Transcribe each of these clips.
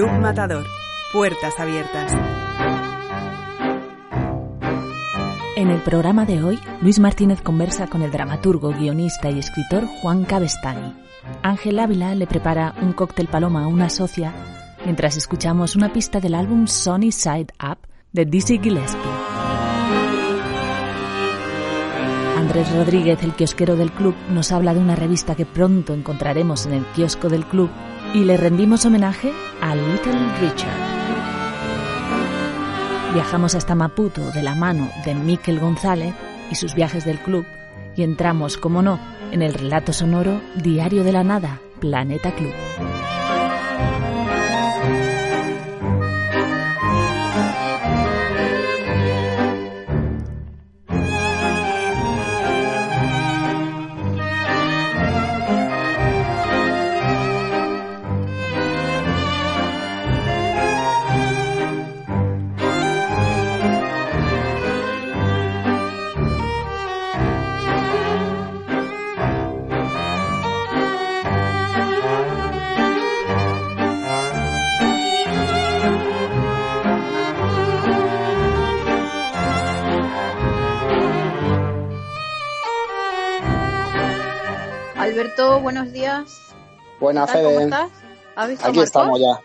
Club Matador. Puertas abiertas. En el programa de hoy, Luis Martínez conversa con el dramaturgo, guionista y escritor Juan Cabestani. Ángel Ávila le prepara un cóctel paloma a una socia mientras escuchamos una pista del álbum Sunny Side Up de Dizzy Gillespie. Andrés Rodríguez, el kiosquero del club, nos habla de una revista que pronto encontraremos en el kiosco del club y le rendimos homenaje a Little Richard. Viajamos hasta Maputo de la mano de Miquel González y sus viajes del club y entramos, como no, en el relato sonoro Diario de la Nada, Planeta Club. Alberto, buenos días. Buenas. ¿Cómo Fede. estás? ¿Has visto a Aquí estamos ya.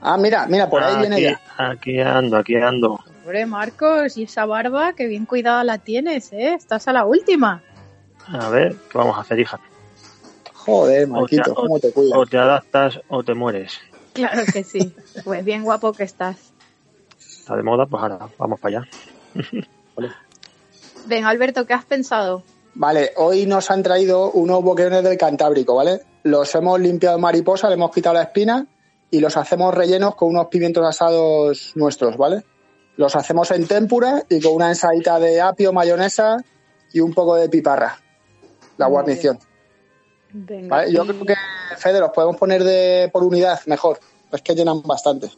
Ah, mira, mira, por ahí viene aquí, ya. Aquí ando, aquí ando. Hombre, Marcos, y esa barba, qué bien cuidada la tienes, ¿eh? Estás a la última. A ver, ¿qué vamos a hacer, hija? Joder, O te, Marquito, ¿cómo te cuidas? o te adaptas o te mueres. Claro que sí. Pues bien guapo que estás. Está de moda, pues ahora vamos para allá. Ven, Alberto, ¿qué has pensado? Vale, hoy nos han traído unos boquerones del Cantábrico, ¿vale? Los hemos limpiado mariposa, le hemos quitado la espina y los hacemos rellenos con unos pimientos asados nuestros, ¿vale? Los hacemos en témpura y con una ensaladita de apio, mayonesa y un poco de piparra. La Muy guarnición. Venga. ¿vale? Yo creo que, Fede, los podemos poner de por unidad mejor. Es que llenan bastante.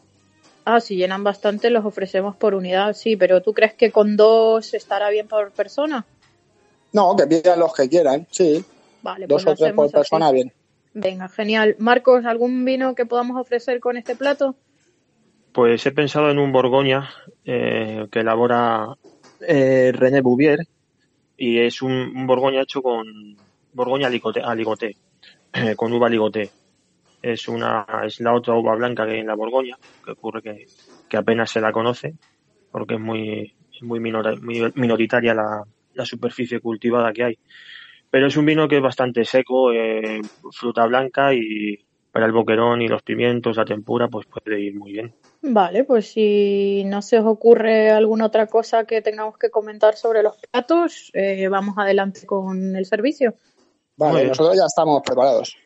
Ah, si llenan bastante, los ofrecemos por unidad, sí, pero ¿tú crees que con dos estará bien por persona? No, que pidan los que quieran, sí. Vale, Dos pues o tres por persona, así. bien. Venga, genial. Marcos, ¿algún vino que podamos ofrecer con este plato? Pues he pensado en un Borgoña eh, que elabora eh, René Bouvier y es un, un Borgoña hecho con Borgoña aligoté, aligoté eh, con uva aligoté. Es una es la otra uva blanca que hay en la Borgoña, que ocurre que, que apenas se la conoce porque es muy muy minoritaria la, la superficie cultivada que hay. Pero es un vino que es bastante seco, eh, fruta blanca y para el boquerón y los pimientos, la tempura, pues puede ir muy bien. Vale, pues si no se os ocurre alguna otra cosa que tengamos que comentar sobre los platos, eh, vamos adelante con el servicio. Vale, nosotros ya estamos preparados.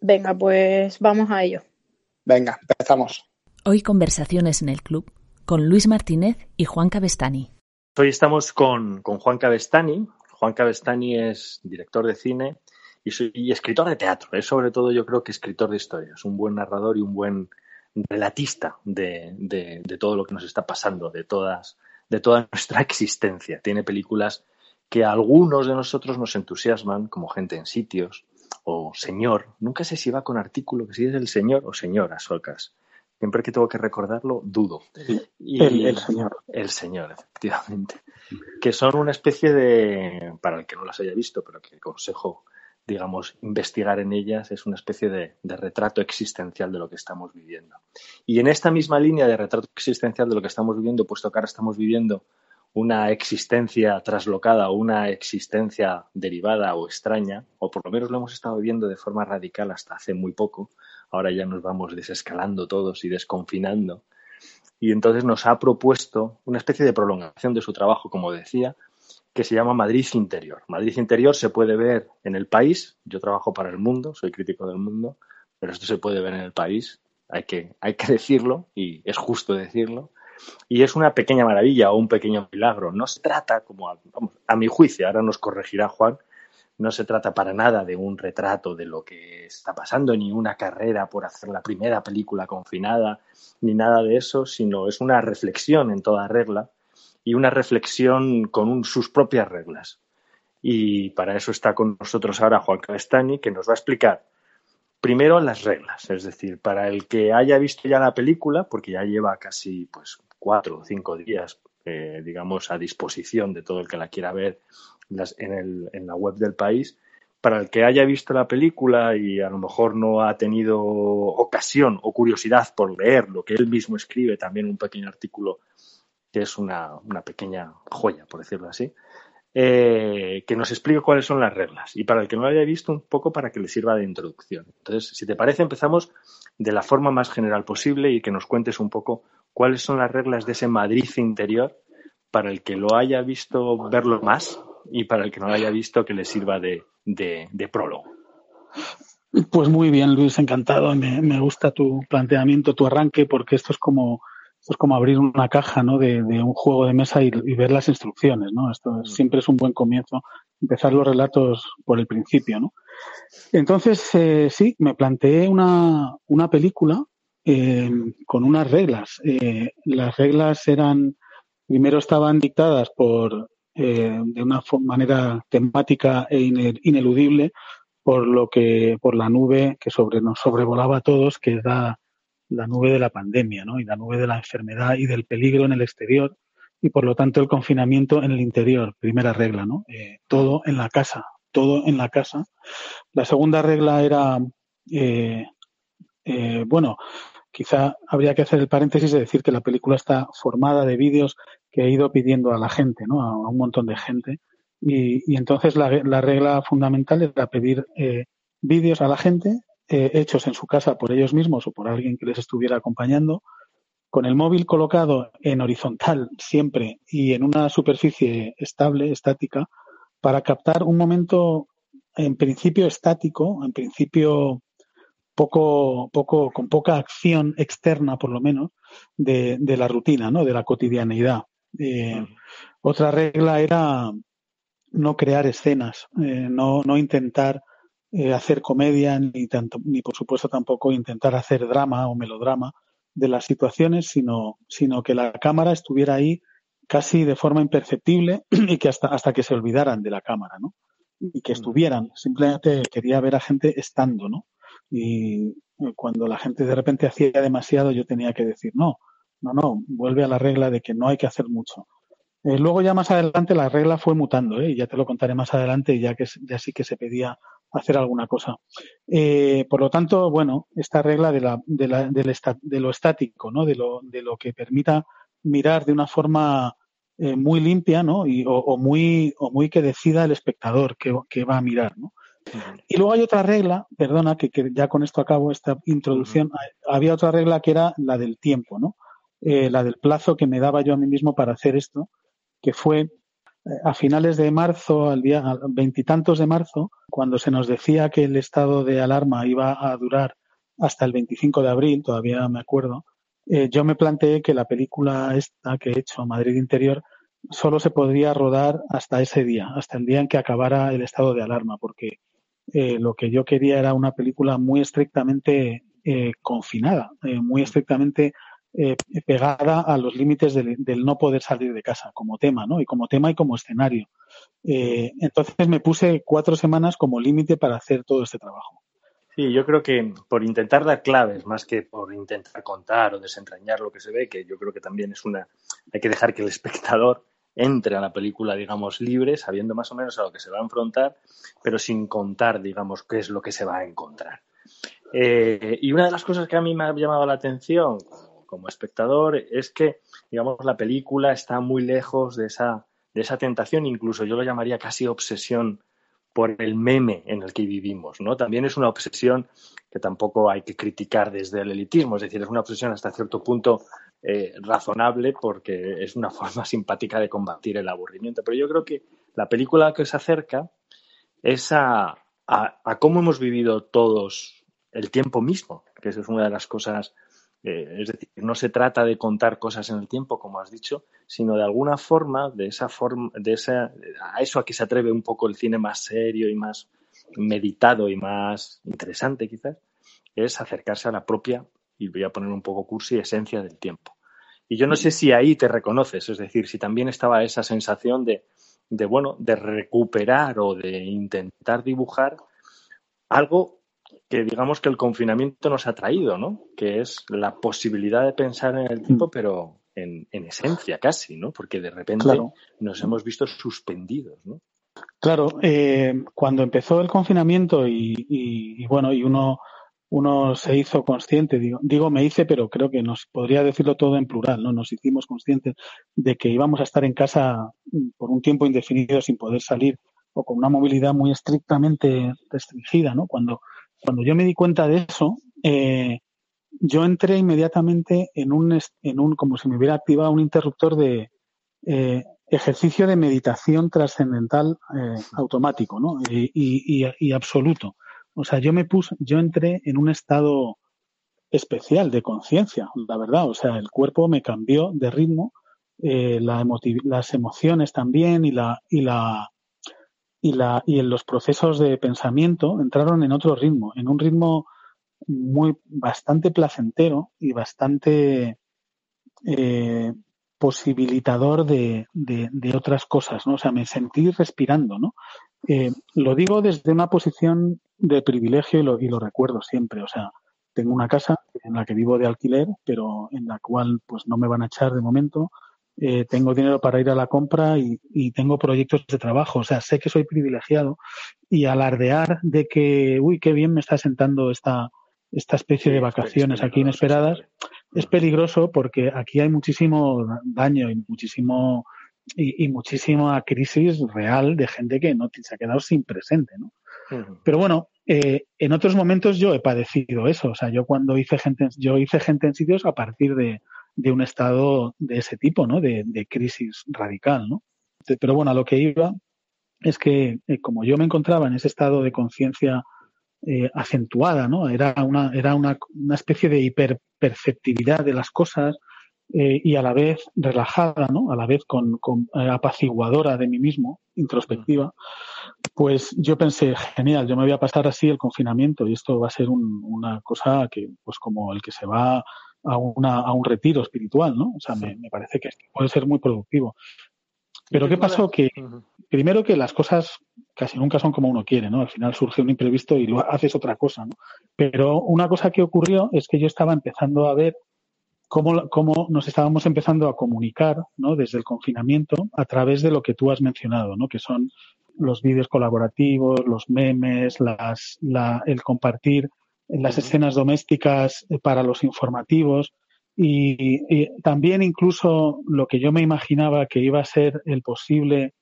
Venga, pues vamos a ello. Venga, empezamos. Hoy conversaciones en el club con Luis Martínez y Juan Cabestani. Hoy estamos con, Juan Cabestani. Juan Cabestani es director de cine y, escritor de teatro. Es sobre todo, yo creo que escritor de historias, un buen narrador y un buen relatista de todo lo que nos está pasando, de, todas, de toda nuestra existencia. Tiene películas que a algunos de nosotros nos entusiasman, como Gente en Sitios o Señor. Nunca sé si va con artículo, que si es el señor o señora Socas. Siempre que tengo que recordarlo, dudo. Y- El- el señor. El señor, efectivamente. Que son una especie de, para el que no las haya visto, pero que aconsejo, digamos, investigar en ellas, es una especie de, de retrato existencial de lo que estamos viviendo. Y en esta misma línea de retrato existencial de lo que estamos viviendo, puesto que ahora estamos viviendo una existencia traslocada o una existencia derivada o extraña, o por lo menos lo hemos estado viviendo de forma radical hasta hace muy poco, ahora ya nos vamos desescalando todos y desconfinando. Y entonces nos ha propuesto una especie de prolongación de su trabajo, como decía, que se llama Madrid Interior. Madrid Interior se puede ver en el país. Yo trabajo para el mundo, soy crítico del mundo, pero esto se puede ver en el país. Hay que, hay que decirlo y es justo decirlo. Y es una pequeña maravilla o un pequeño milagro. No se trata, como a, a mi juicio, ahora nos corregirá Juan, no se trata para nada de un retrato de lo que está pasando, ni una carrera por hacer la primera película confinada, ni nada de eso, sino es una reflexión en toda regla y una reflexión con sus propias reglas. Y para eso está con nosotros ahora Juan Castani, que nos va a explicar primero las reglas, es decir, para el que haya visto ya la película, porque ya lleva casi pues cuatro o cinco días, eh, digamos, a disposición de todo el que la quiera ver en, el, en la web del país, para el que haya visto la película y a lo mejor no ha tenido ocasión o curiosidad por leer lo que él mismo escribe, también un pequeño artículo que es una, pequeña joya, por decirlo así, eh, que nos explique cuáles son las reglas. Y para el que no lo haya visto, un poco para que le sirva de introducción. Entonces, si te parece, empezamos de la forma más general posible y que nos cuentes un poco cuáles son las reglas de ese Madrid interior para el que lo haya visto verlo más y para el que no lo haya visto que le sirva de, prólogo. Pues muy bien, Luis, encantado. Me, me, gusta tu planteamiento, tu arranque, porque esto es como esto es como abrir una caja ¿no? de, un juego de mesa y, ver las instrucciones. ¿no? Esto mm. siempre es un buen comienzo, empezar los relatos por el principio. ¿no? Entonces, eh, sí, me planteé una, una película eh, con unas reglas. Eh, las reglas eran, primero estaban dictadas por, de una manera temática e ineludible por lo que, por la nube que sobre, nos sobrevolaba a todos, que da la nube de la pandemia, ¿no? Y la nube de la enfermedad y del peligro en el exterior y por lo tanto el confinamiento en el interior, primera regla, ¿no? Eh, todo en la casa, todo en la casa. La segunda regla era, eh, eh, bueno, quizá habría que hacer el paréntesis de decir que la película está formada de vídeos que he ido pidiendo a la gente, ¿no? A, un montón de gente. Y, entonces la, la, regla fundamental era pedir vídeos a la gente eh, hechos en su casa por ellos mismos o por alguien que les estuviera acompañando, con el móvil colocado en horizontal siempre y en una superficie estable, estática, para captar un momento en principio estático, en principio poco, poco, con poca acción externa, por lo menos, de, la rutina, ¿no? de la cotidianeidad. Eh, otra regla era no crear escenas, eh, no, no intentar eh, hacer comedia ni, tanto, ni por supuesto tampoco intentar hacer drama o melodrama de las situaciones, sino, sino que la cámara estuviera ahí casi de forma imperceptible y que hasta, hasta que se olvidaran de la cámara, ¿no? Y que mm. estuvieran. Simplemente quería ver a gente estando, ¿no? Y cuando la gente de repente hacía demasiado, yo tenía que decir, no, no, no, vuelve a la regla de que no hay que hacer mucho. Eh, luego ya más adelante la regla fue mutando, ¿eh? ya te lo contaré más adelante, ya que ya sí que se pedía hacer alguna cosa. Eh, por lo tanto, bueno, esta regla de, la, de, la, de, lo estático, ¿no? De lo, de lo que permita mirar de una forma eh, muy limpia, ¿no? Y, o, muy, o muy que decida el espectador que, va a mirar, ¿no? Y luego hay otra regla, perdona, que, ya con esto acabo esta introducción, había otra regla que era la del tiempo, ¿no? Eh, la del plazo que me daba yo a mí mismo para hacer esto, que fue a finales de marzo, al día veintitantos de marzo, cuando se nos decía que el estado de alarma iba a durar hasta el 25 de abril, todavía me acuerdo, eh, yo me planteé que la película esta que he hecho, Madrid Interior, solo se podría rodar hasta ese día, hasta el día en que acabara el estado de alarma, porque eh, lo que yo quería era una película muy estrictamente eh, confinada, muy estrictamente eh, pegada a los límites del, no poder salir de casa como tema, ¿no? Y como tema y como escenario. Eh, entonces me puse cuatro semanas como límite para hacer todo este trabajo. Sí, yo creo que por intentar dar claves más que por intentar contar o desentrañar lo que se ve, que yo creo que también es una. Hay que dejar que el espectador entre a la película, digamos, libre, sabiendo más o menos a lo que se va a enfrentar, pero sin contar, digamos, qué es lo que se va a encontrar. Eh, y una de las cosas que a mí me ha llamado la atención, como espectador es que, digamos, la película está muy lejos de esa, de esa tentación, incluso yo lo llamaría casi obsesión por el meme en el que vivimos, ¿no? También es una obsesión que tampoco hay que criticar desde el elitismo, es decir, es una obsesión hasta cierto punto eh, razonable porque es una forma simpática de combatir el aburrimiento. Pero yo creo que la película que se acerca es a, a, cómo hemos vivido todos el tiempo mismo, que eso es una de las cosas eh, es decir, no se trata de contar cosas en el tiempo, como has dicho, sino de alguna forma, de esa forma, de esa, a eso a que se atreve un poco el cine más serio y más meditado y más interesante quizás, es acercarse a la propia, y voy a poner un poco cursi, esencia del tiempo. Y yo no sé si ahí te reconoces, es decir, si también estaba esa sensación de, de bueno, de recuperar o de intentar dibujar algo que digamos que el confinamiento nos ha traído, ¿no? Que es la posibilidad de pensar en el tiempo, pero en, esencia casi, ¿no? Porque de repente nos hemos visto suspendidos, ¿no? Claro, eh, cuando empezó el confinamiento y, bueno, y uno, uno se hizo consciente, digo, digo me hice, pero creo que nos podría decirlo todo en plural, ¿no? Nos hicimos conscientes de que íbamos a estar en casa por un tiempo indefinido sin poder salir o con una movilidad muy estrictamente restringida, ¿no? Cuando cuando yo me di cuenta de eso, eh, yo entré inmediatamente en un, en un, como si me hubiera activado un interruptor de eh, ejercicio de meditación trascendental eh, automático, ¿no? Y, absoluto. O sea, yo me puse, yo entré en un estado especial de conciencia, la verdad. O sea, el cuerpo me cambió de ritmo, eh, la las emociones también y la, y la, y, la, y en los procesos de pensamiento entraron en otro ritmo, en un ritmo muy bastante placentero y bastante eh, posibilitador de, de, otras cosas, ¿no? O sea, me sentí respirando, ¿no? Eh, lo digo desde una posición de privilegio y lo, y lo recuerdo siempre, o sea, tengo una casa en la que vivo de alquiler, pero en la cual pues no me van a echar de momento, eh, tengo dinero para ir a la compra y, tengo proyectos de trabajo. O sea, sé que soy privilegiado y alardear de que, uy, qué bien me está sentando esta, esta especie de vacaciones aquí inesperadas, es peligroso porque aquí hay muchísimo daño y muchísimo y, muchísima crisis real de gente que no se ha quedado sin presente, ¿no? Pero bueno, eh, en otros momentos yo he padecido eso. O sea, yo cuando hice gente, yo hice gente en sitios a partir de, de un estado de ese tipo, ¿no? De, crisis radical, ¿no? Pero bueno, a lo que iba es que eh, como yo me encontraba en ese estado de conciencia eh, acentuada, ¿no? Era una, era una, una especie de hiperperceptividad de las cosas eh, y a la vez relajada, ¿no? A la vez con, con apaciguadora de mí mismo, introspectiva, pues yo pensé, genial, yo me voy a pasar así el confinamiento y esto va a ser una cosa que, pues como el que se va a, una, a un retiro espiritual, ¿no? O sea, me, me parece que puede ser muy productivo. Pero ¿qué pasó? Que primero que las cosas casi nunca son como uno quiere, ¿no? Al final surge un imprevisto y lo haces otra cosa, ¿no? Pero una cosa que ocurrió es que yo estaba empezando a ver cómo, cómo nos estábamos empezando a comunicar, ¿no? Desde el confinamiento a través de lo que tú has mencionado, ¿no? Que son los vídeos colaborativos, los memes, las, la, el compartir las escenas domésticas eh, para los informativos y, también incluso lo que yo me imaginaba que iba a ser el posible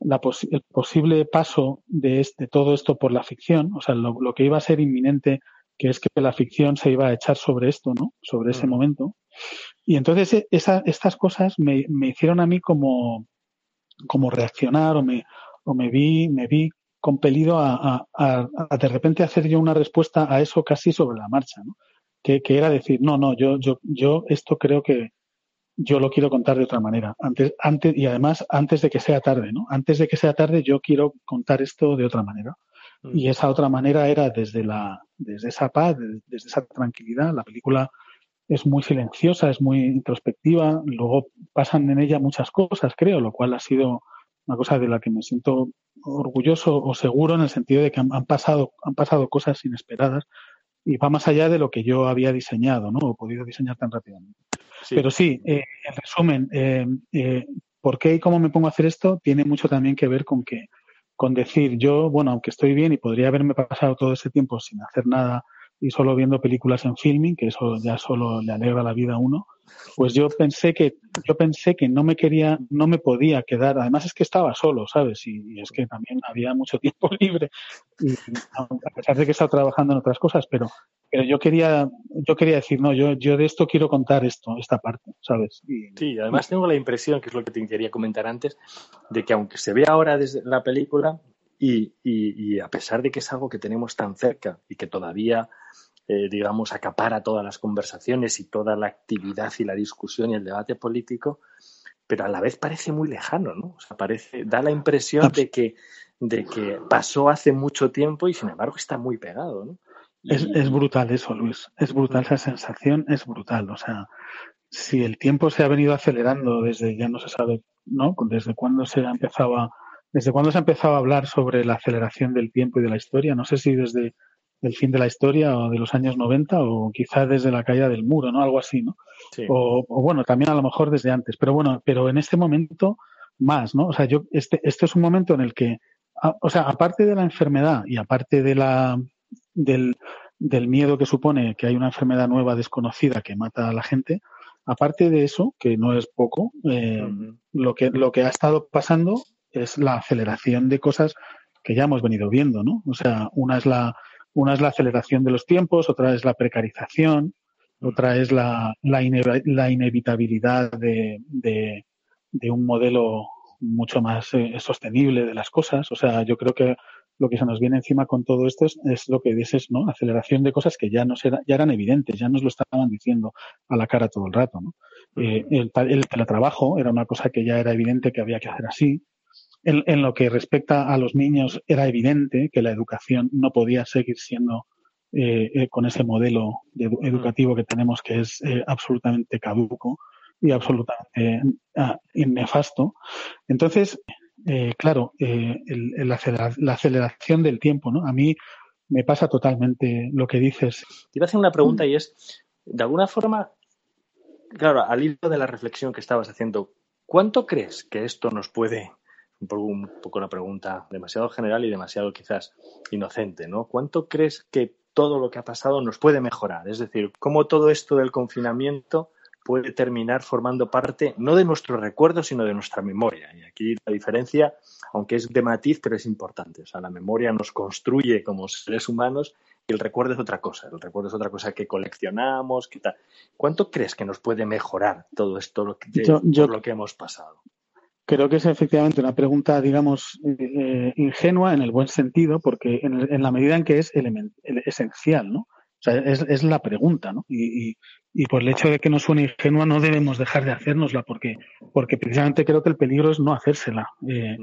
la el posible paso de, este, todo esto por la ficción, o sea, lo, que iba a ser inminente, que es que la ficción se iba a echar sobre esto, ¿no? Sobre ese momento. Y entonces e, esa, estas cosas me, me, hicieron a mí como, como reaccionar o me, o me vi, me vi compelido a, de repente hacer yo una respuesta a eso casi sobre la marcha, ¿no? Que, era decir, no, no, yo, yo, yo esto creo que yo lo quiero contar de otra manera. Antes, antes, y además, antes de que sea tarde, ¿no? Antes de que sea tarde, yo quiero contar esto de otra manera. Mm. Y esa otra manera era desde la, desde esa paz, desde esa tranquilidad. La película es muy silenciosa, es muy introspectiva. Luego pasan en ella muchas cosas, creo, lo cual ha sido una cosa de la que me siento orgulloso o seguro en el sentido de que han, pasado, han pasado cosas inesperadas y va más allá de lo que yo había diseñado, ¿no? O podido diseñar tan rápidamente. Pero sí, eh, en resumen, eh, eh, ¿por qué y cómo me pongo a hacer esto? Tiene mucho también que ver con que, con decir, yo, bueno, aunque estoy bien y podría haberme pasado todo ese tiempo sin hacer nada y solo viendo películas en filming, que eso ya solo le alegra la vida a uno, pues yo pensé que yo pensé que no me quería, no me podía quedar. Además es que estaba solo, ¿sabes? Y, es que también había mucho tiempo libre. Y, a pesar de que estaba trabajando en otras cosas, pero, pero yo quería, yo quería decir, no, yo, yo de esto quiero contar esto, esta parte, ¿sabes? sí, además tengo la impresión, que es lo que te quería comentar antes, de que aunque se ve ahora desde la película, y, y, a pesar de que es algo que tenemos tan cerca y que todavía eh, digamos, acapara todas las conversaciones y toda la actividad y la discusión y el debate político, pero a la vez parece muy lejano, ¿no? O sea, parece, da la impresión de que, de que pasó hace mucho tiempo y sin embargo está muy pegado, ¿no? Es, es brutal eso, Luis. Es brutal esa sensación, es brutal. O sea, si el tiempo se ha venido acelerando desde ya no se sabe, ¿no? Desde cuándo se ha empezado desde cuándo se ha empezado a hablar sobre la aceleración del tiempo y de la historia. No sé si desde del fin de la historia o de los años 90 o quizás desde la caída del muro, ¿no? Algo así, ¿no? O, bueno, también a lo mejor desde antes, pero bueno, pero en este momento más, ¿no? O sea, yo, este, este es un momento en el que, o sea, aparte de la enfermedad y aparte de la, del, del miedo que supone que hay una enfermedad nueva desconocida que mata a la gente, aparte de eso, que no es poco, eh, lo, que, lo que ha estado pasando es la aceleración de cosas que ya hemos venido viendo, ¿no? O sea, una es la, una es la aceleración de los tiempos, otra es la precarización, otra es la, la, inevitabilidad de, de, un modelo mucho más eh, sostenible de las cosas. O sea, yo creo que lo que se nos viene encima con todo esto es, lo que dices, ¿no? Aceleración de cosas que ya no ya eran evidentes, ya nos lo estaban diciendo a la cara todo el rato, ¿no? Eh, el, el teletrabajo era una cosa que ya era evidente que había que hacer así. En, lo que respecta a los niños, era evidente que la educación no podía seguir siendo eh, eh, con ese modelo educativo que tenemos que es eh, absolutamente caduco y absolutamente ah, nefasto. Entonces, claro, la, aceleración del tiempo, ¿no? A mí me pasa totalmente lo que dices. Te iba a hacer una pregunta y es, de alguna forma, claro, al hilo de la reflexión que estabas haciendo, ¿cuánto crees que esto nos puede un poco, un poco una pregunta demasiado general y demasiado quizás inocente, ¿no? ¿Cuánto crees que todo lo que ha pasado nos puede mejorar? Es decir, ¿cómo todo esto del confinamiento puede terminar formando parte no de nuestro recuerdo, sino de nuestra memoria. Y aquí la diferencia, aunque es de matiz, pero es importante. O sea, la memoria nos construye como seres humanos y el recuerdo es otra cosa. El recuerdo es otra cosa que coleccionamos, que tal. ¿Cuánto crees que nos puede mejorar todo esto lo que, por lo que hemos pasado? Creo que es efectivamente una pregunta, digamos, eh, ingenua en el buen sentido, porque en, la medida en que es esencial, ¿no? O sea, es, la pregunta, ¿no? Y, por el hecho de que no suene ingenua, no debemos dejar de hacérnosla, porque, porque precisamente creo que el peligro es no hacérsela. Eh,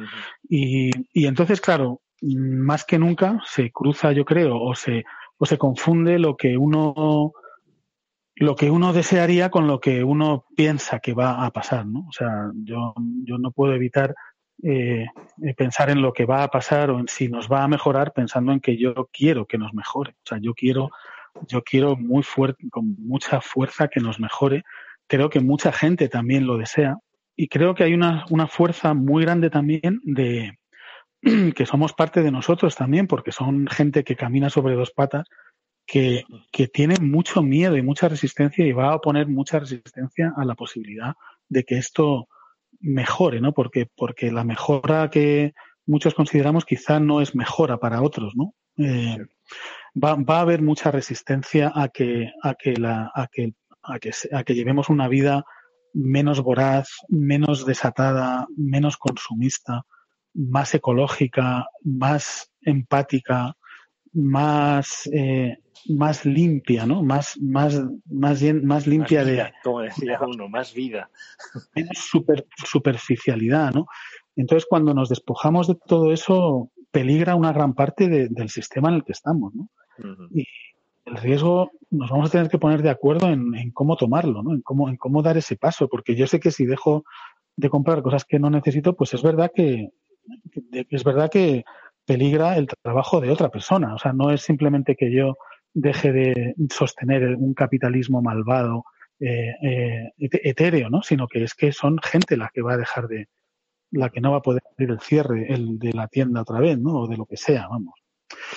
y, y entonces, claro, más que nunca se cruza, yo creo, o se, o se confunde lo que uno lo que uno desearía con lo que uno piensa que va a pasar, ¿no? O sea, yo, yo no puedo evitar eh, eh, pensar en lo que va a pasar o en si nos va a mejorar pensando en que yo quiero que nos mejore. O sea, yo quiero, yo quiero muy fuerte, con mucha fuerza que nos mejore. Creo que mucha gente también lo desea. Y creo que hay una, una fuerza muy grande también de que somos parte de nosotros también, porque son gente que camina sobre dos patas que, que, tiene mucho miedo y mucha resistencia y va a oponer mucha resistencia a la posibilidad de que esto mejore, ¿no? Porque, porque la mejora que muchos consideramos quizá no es mejora para otros, ¿no? Eh, va, va, a haber mucha resistencia a que, a que la, a que, a que, a que llevemos una vida menos voraz, menos desatada, menos consumista, más ecológica, más empática, más eh, más limpia, ¿no? Más, más, más, bien, más limpia de. Como decía uno, más vida. Menos super, superficialidad, ¿no? Entonces, cuando nos despojamos de todo eso, peligra una gran parte del sistema en el que estamos, ¿no? Y el riesgo nos vamos a tener que poner de acuerdo en, cómo tomarlo, ¿no? En cómo, en cómo dar ese paso, porque yo sé que si dejo de comprar cosas que no necesito, pues es verdad que, que es verdad que peligra el trabajo de otra persona. O sea, no es simplemente que yo deje de sostener un capitalismo malvado, eh, eh, etéreo, ¿no? Sino que es que son gente la que va a dejar de, la que no va a poder abrir el cierre el de la tienda otra vez, ¿no? O de lo que sea, vamos.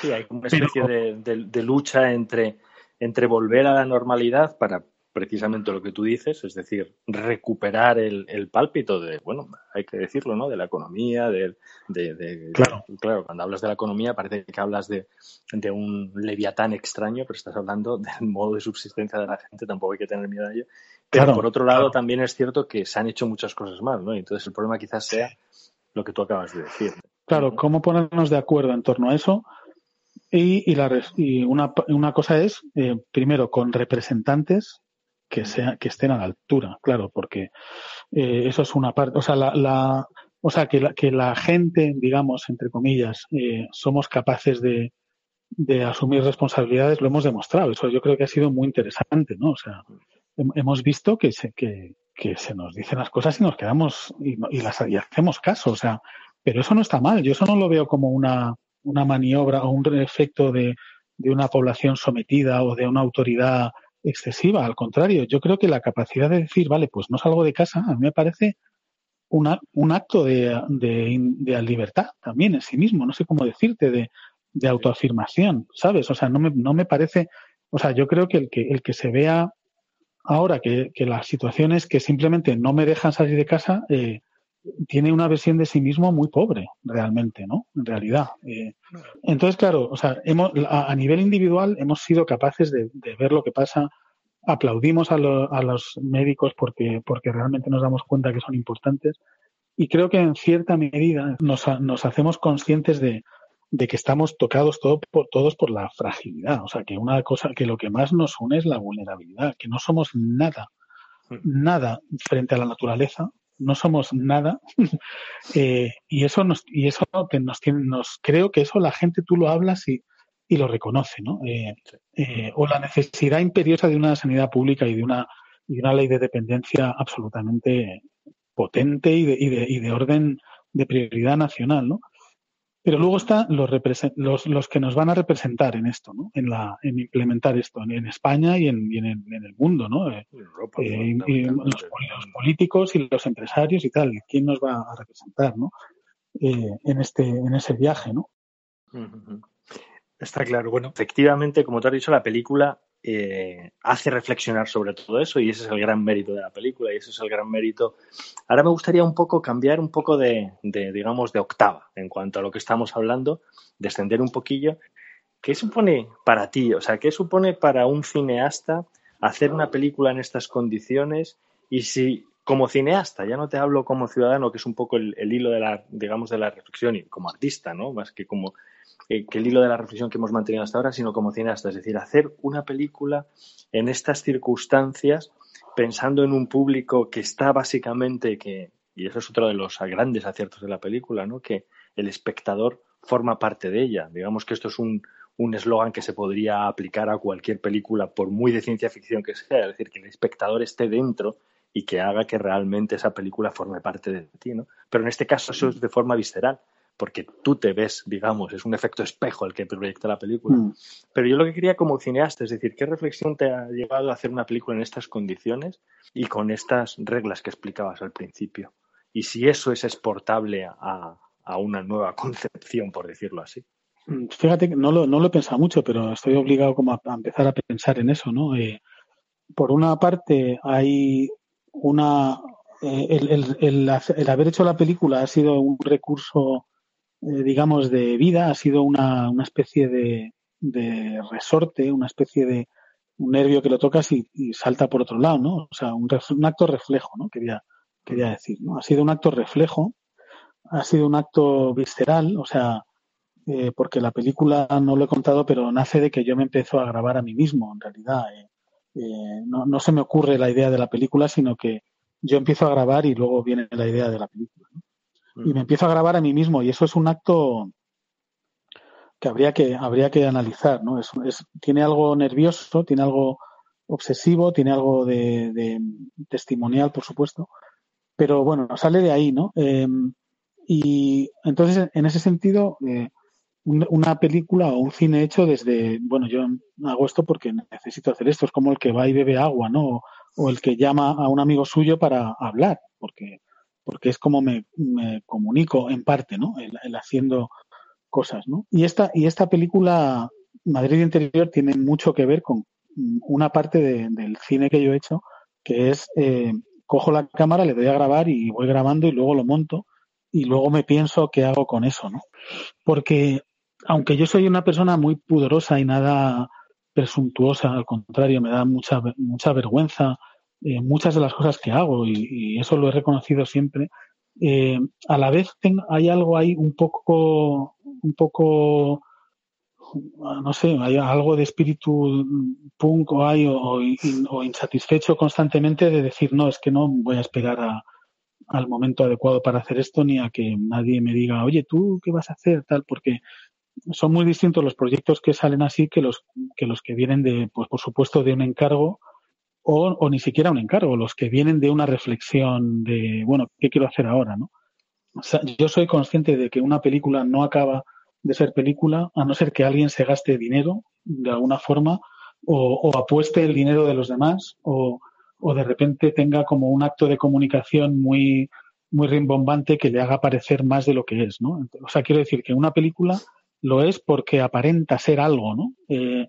Sí, hay una especie de, lucha entre, entre volver a la normalidad para precisamente lo que tú dices, es decir, recuperar el, el pálpito de, bueno, hay que decirlo, ¿no? De la economía, de, de, claro. claro, cuando hablas de la economía parece que hablas de, de un leviatán extraño, pero estás hablando del modo de subsistencia de la gente, tampoco hay que tener miedo a ello. Pero Claro, por otro lado, claro. también es cierto que se han hecho muchas cosas mal, ¿no? Y entonces el problema quizás sea lo que tú acabas de decir. Claro, cómo ponernos de acuerdo en torno a eso. Y, y, la, y una, una cosa es, eh, primero, con representantes que, sea, que estén a la altura, claro, porque eh, eso es una parte. O sea, la, la- o sea que, la, que la gente, digamos, entre comillas, eh, somos capaces de, de asumir responsabilidades, lo hemos demostrado. Eso yo creo que ha sido muy interesante, ¿no? O sea, hem- hemos visto que se, que, se nos dicen las cosas y nos quedamos y, y las y hacemos caso, o sea, pero eso no está mal. Yo eso no lo veo como una, maniobra o un efecto de una población sometida o de una autoridad excesiva. Al contrario, yo creo que la capacidad de decir, vale, pues no salgo de casa, a mí me parece una, un acto de, de, de libertad también en sí mismo, no sé cómo decirte, de, de autoafirmación, ¿sabes? O sea, no me, no me parece, o sea, yo creo que el que, el que se vea ahora que, que las situaciones que simplemente no me dejan salir de casa, eh, tiene una versión de sí mismo muy pobre, realmente, ¿no? En realidad. Eh, entonces, claro, o sea, hemos, a, a nivel individual hemos sido capaces de, de ver lo que pasa, aplaudimos a, lo, a los médicos porque, porque realmente nos damos cuenta que son importantes y creo que en cierta medida nos, nos hacemos conscientes de, de que estamos tocados todo por, todos por la fragilidad. O sea, que una cosa, que lo que más nos une es la vulnerabilidad, que no somos nada, nada frente a la naturaleza, no somos nada. eh, y eso nos, y eso nos tiene, nos, creo que eso la gente tú lo hablas y, y lo reconoce, ¿no? Eh, eh, o la necesidad imperiosa de una sanidad pública y de una, y una ley de dependencia absolutamente potente y de, y de, y de orden de prioridad nacional, ¿no? Pero luego están los, los, los que nos van a representar en esto, ¿no? En, la, en implementar esto, en, en España y en, y en, el- en el mundo, ¿no? Eh, Europa, eh, los, los políticos y los empresarios y tal. ¿Quién nos va a representar, ¿no? Eh, en este, en ese viaje, ¿no? Está claro. Bueno, efectivamente, como te has dicho, la película eh, hace reflexionar sobre todo eso y ese es el gran mérito de la película y ese es el gran mérito. Ahora me gustaría un poco cambiar un poco de, digamos, de octava en cuanto a lo que estamos hablando, descender un poquillo. ¿Qué supone para ti, o sea, qué supone para un cineasta hacer una película en estas condiciones y si como cineasta, ya no te hablo como ciudadano, que es un poco el, el hilo de la, digamos, de la reflexión y como artista, ¿no? Más que como eh, que el hilo de la reflexión que hemos mantenido hasta ahora, sino como cineasta, es decir, hacer una película en estas circunstancias pensando en un público que está básicamente que y eso es otro de los grandes aciertos de la película, ¿no? Que el espectador forma parte de ella. Digamos que esto es un un eslogan que se podría aplicar a cualquier película, por muy de ciencia ficción que sea, es decir, que el espectador esté dentro y que haga que realmente esa película forme parte de ti, ¿no? Pero en este caso eso es de forma visceral, porque tú te ves, digamos, es un efecto espejo el que proyecta la película. Mm. Pero yo lo que quería como cineasta, es decir, ¿qué reflexión te ha llevado a hacer una película en estas condiciones y con estas reglas que explicabas al principio? Y si eso es exportable a, a una nueva concepción, por decirlo así. Mm, Fíjate que no lo, no lo he pensado mucho, pero estoy obligado como a, a empezar a pensar en eso, ¿no? Eh, por una parte, hay una. eh, el, el, el haber hecho la película ha sido un recurso, eh, digamos, de vida, ha sido una, una especie de, resorte, una especie de un nervio que lo tocas y, salta por otro lado, ¿no? O sea, un, un acto reflejo, ¿no? Quería, quería decir, ¿no? Ha sido un acto reflejo, ha sido un acto visceral, o sea, eh, porque la película no lo he contado, pero nace de que yo me empiezo a grabar a mí mismo, en realidad. eh. Eh, no, no se me ocurre la idea de la película, sino que yo empiezo a grabar y luego viene la idea de la película. ¿no? Y me empiezo a grabar a mí mismo y eso es un acto que habría que, habría que analizar, ¿no? Es, es- tiene algo nervioso, tiene algo obsesivo, tiene algo de, de testimonial, por supuesto, pero bueno, sale de ahí, ¿no? Eh, y entonces, en ese sentido, eh, un- una película o un cine hecho desde, bueno, yo hago esto porque necesito hacer esto, es como el que va y bebe agua, ¿no? O, o el que llama a un amigo suyo para hablar, porque, porque es como me, me comunico en parte, ¿no? El, haciendo cosas, ¿no? Y esta, y esta película, Madrid Interior, tiene mucho que ver con, una parte del cine que yo he hecho, que es eh, cojo la cámara, le doy a grabar y voy grabando y luego lo monto y luego me pienso qué hago con eso, ¿no? Porque aunque yo soy una persona muy pudorosa y nada presuntuosa, al contrario, me da mucha, mucha vergüenza eh, muchas de las cosas que hago y, eso lo he reconocido siempre. Eh, a la vez hay algo ahí un poco, un poco, no sé, hay algo de espíritu punk o hay o, insatisfecho constantemente de decir no, es que no voy a esperar al momento adecuado para hacer esto ni a que nadie me diga, oye, tú qué vas a hacer tal, porque son muy distintos los proyectos que salen así que los que los que vienen de, pues por supuesto, de un encargo o, o, ni siquiera un encargo, los que vienen de una reflexión de, bueno, ¿qué quiero hacer ahora? ¿no? Yo soy consciente de que una película no acaba de ser película a no ser que alguien se gaste dinero de alguna forma o, o apueste el dinero de los demás o, o, de repente tenga como un acto de comunicación muy, muy rimbombante que le haga parecer más de lo que es. ¿no? O sea, quiero decir que una película lo es porque aparenta ser algo, ¿no? Eh,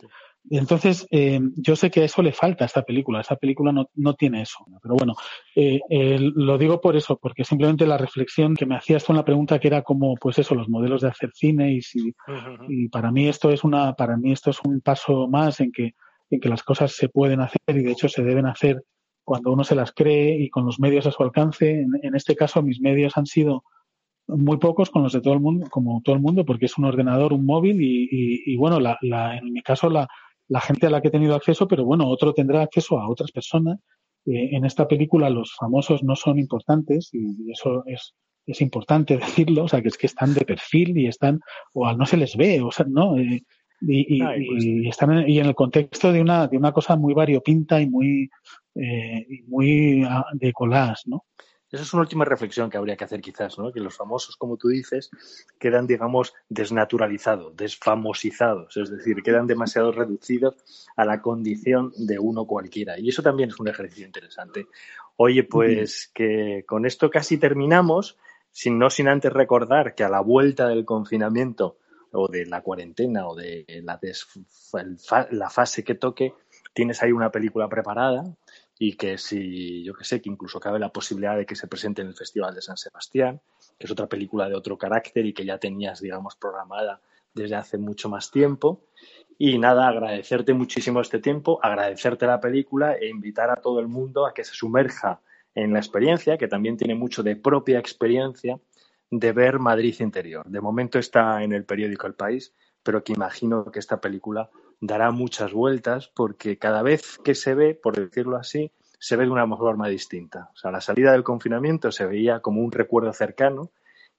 entonces, eh, yo sé que eso le falta a esta película. Esta película no, no tiene eso. Pero bueno, eh, lo digo por eso, porque simplemente la reflexión que me hacías con la pregunta que era como, pues eso, los modelos de hacer cine y si, y para mí esto es una, para mí esto es un paso más en que, en que las cosas se pueden hacer y de hecho se deben hacer cuando uno se las cree y con los medios a su alcance. En, en este caso, mis medios han sido muy pocos con los de todo el mundo, como todo el mundo, porque es un ordenador, un móvil y, y, y bueno, la, la, en mi caso la, la gente a la que he tenido acceso, pero bueno, otro tendrá acceso a otras personas. Eh, en esta película los famosos no son importantes y eso es, es importante decirlo, o sea, que es que están de perfil y están, o no se les ve, o sea, ¿no? Eh, y, y, pues y, están en, y en el contexto de una, de una cosa muy variopinta y muy, eh, muy ah, de collage, ¿no? Esa es una última reflexión que habría que hacer quizás, ¿no? Que los famosos, como tú dices, quedan, digamos, desnaturalizados, desfamosizados, es decir, quedan demasiado reducidos a la condición de uno cualquiera. Y eso también es un ejercicio interesante. Oye, pues que con esto casi terminamos, sin, no sin antes recordar que a la vuelta del confinamiento o de la cuarentena o de la, la fase que toque, tienes ahí una película preparada y que si, yo que sé, que incluso cabe la posibilidad de que se presente en el Festival de San Sebastián, que es otra película de otro carácter y que ya tenías, digamos, programada desde hace mucho más tiempo. Y nada, agradecerte muchísimo este tiempo, agradecerte la película e invitar a todo el mundo a que se sumerja en la experiencia, que también tiene mucho de propia experiencia de ver Madrid interior. De momento está en el periódico El País, pero que imagino que esta película dará muchas vueltas porque cada vez que se ve, por decirlo así, se ve de una forma distinta. O sea, la salida del confinamiento se veía como un recuerdo cercano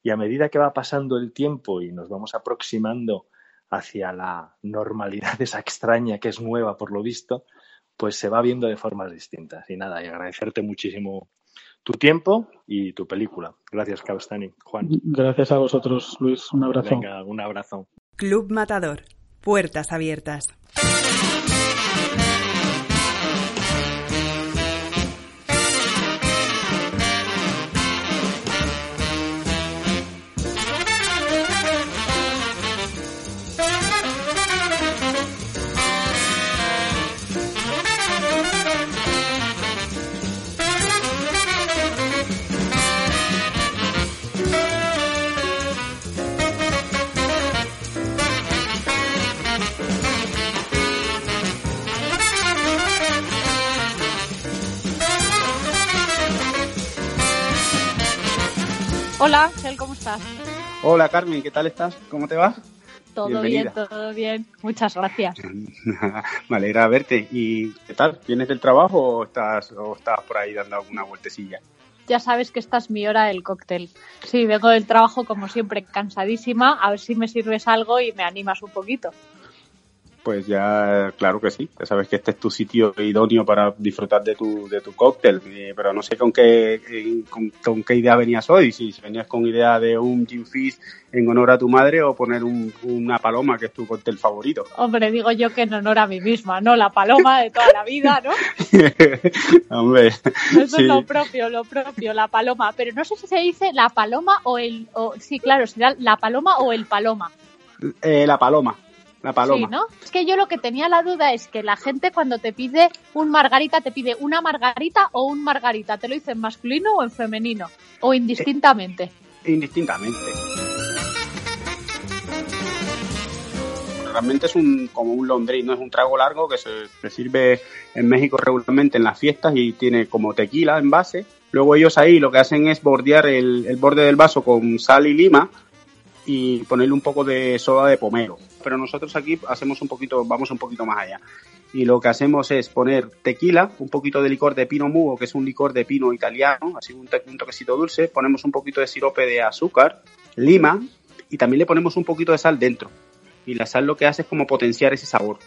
y a medida que va pasando el tiempo y nos vamos aproximando hacia la normalidad esa extraña que es nueva por lo visto, pues se va viendo de formas distintas. Y nada, y agradecerte muchísimo tu tiempo y tu película. Gracias, Cabestani. Juan. Gracias a vosotros, Luis. Un abrazo. Venga, un abrazo. Club Matador Puertas Abiertas. ¿Cómo estás? Hola, Carmen, ¿qué tal estás? ¿Cómo te va? Todo bien, todo bien. Muchas gracias. Me alegra verte. ¿Y qué tal? ¿Vienes del trabajo o estás, o estás por ahí dando alguna vueltecilla? Ya sabes que esta es mi hora del cóctel. Sí, vengo del trabajo como siempre cansadísima. A ver si me sirves algo y me animas un poquito pues ya, claro que sí. Ya sabes que este es tu sitio idóneo para disfrutar de tu, de tu cóctel. Eh, pero no sé con qué, con, qué idea venías hoy. Si venías con idea de un gin fizz en honor a tu madre o poner una paloma, que es tu cóctel favorito. Hombre, digo yo que en honor a mí misma, ¿no? La paloma de toda la vida, ¿no? Hombre. Eso es lo propio, lo propio, la paloma. Pero no sé si se dice la paloma o el. O, sí, claro, será la paloma o el paloma. Eh, la paloma La paloma. Sí, ¿no? Es que yo lo que tenía la duda es que la gente cuando te pide un margarita, te pide una margarita o un margarita. ¿Te lo dice en masculino o en femenino? O indistintamente. Indistintamente. Realmente es un como un londrís, no es un trago largo que se, se sirve en México regularmente en las fiestas y tiene como tequila en base. Luego ellos ahí lo que hacen es bordear el, el borde del vaso con sal y lima y ponerle un poco de soda de pomelo. Pero nosotros aquí hacemos un poquito, vamos un poquito más allá. Y lo que hacemos es poner tequila, un poquito de licor de pino mugo, que es un licor de pino italiano, así un, un toquecito dulce, ponemos un poquito de sirope de azúcar, lima y también le ponemos un poquito de sal dentro. Y la sal lo que hace es como potenciar ese sabor.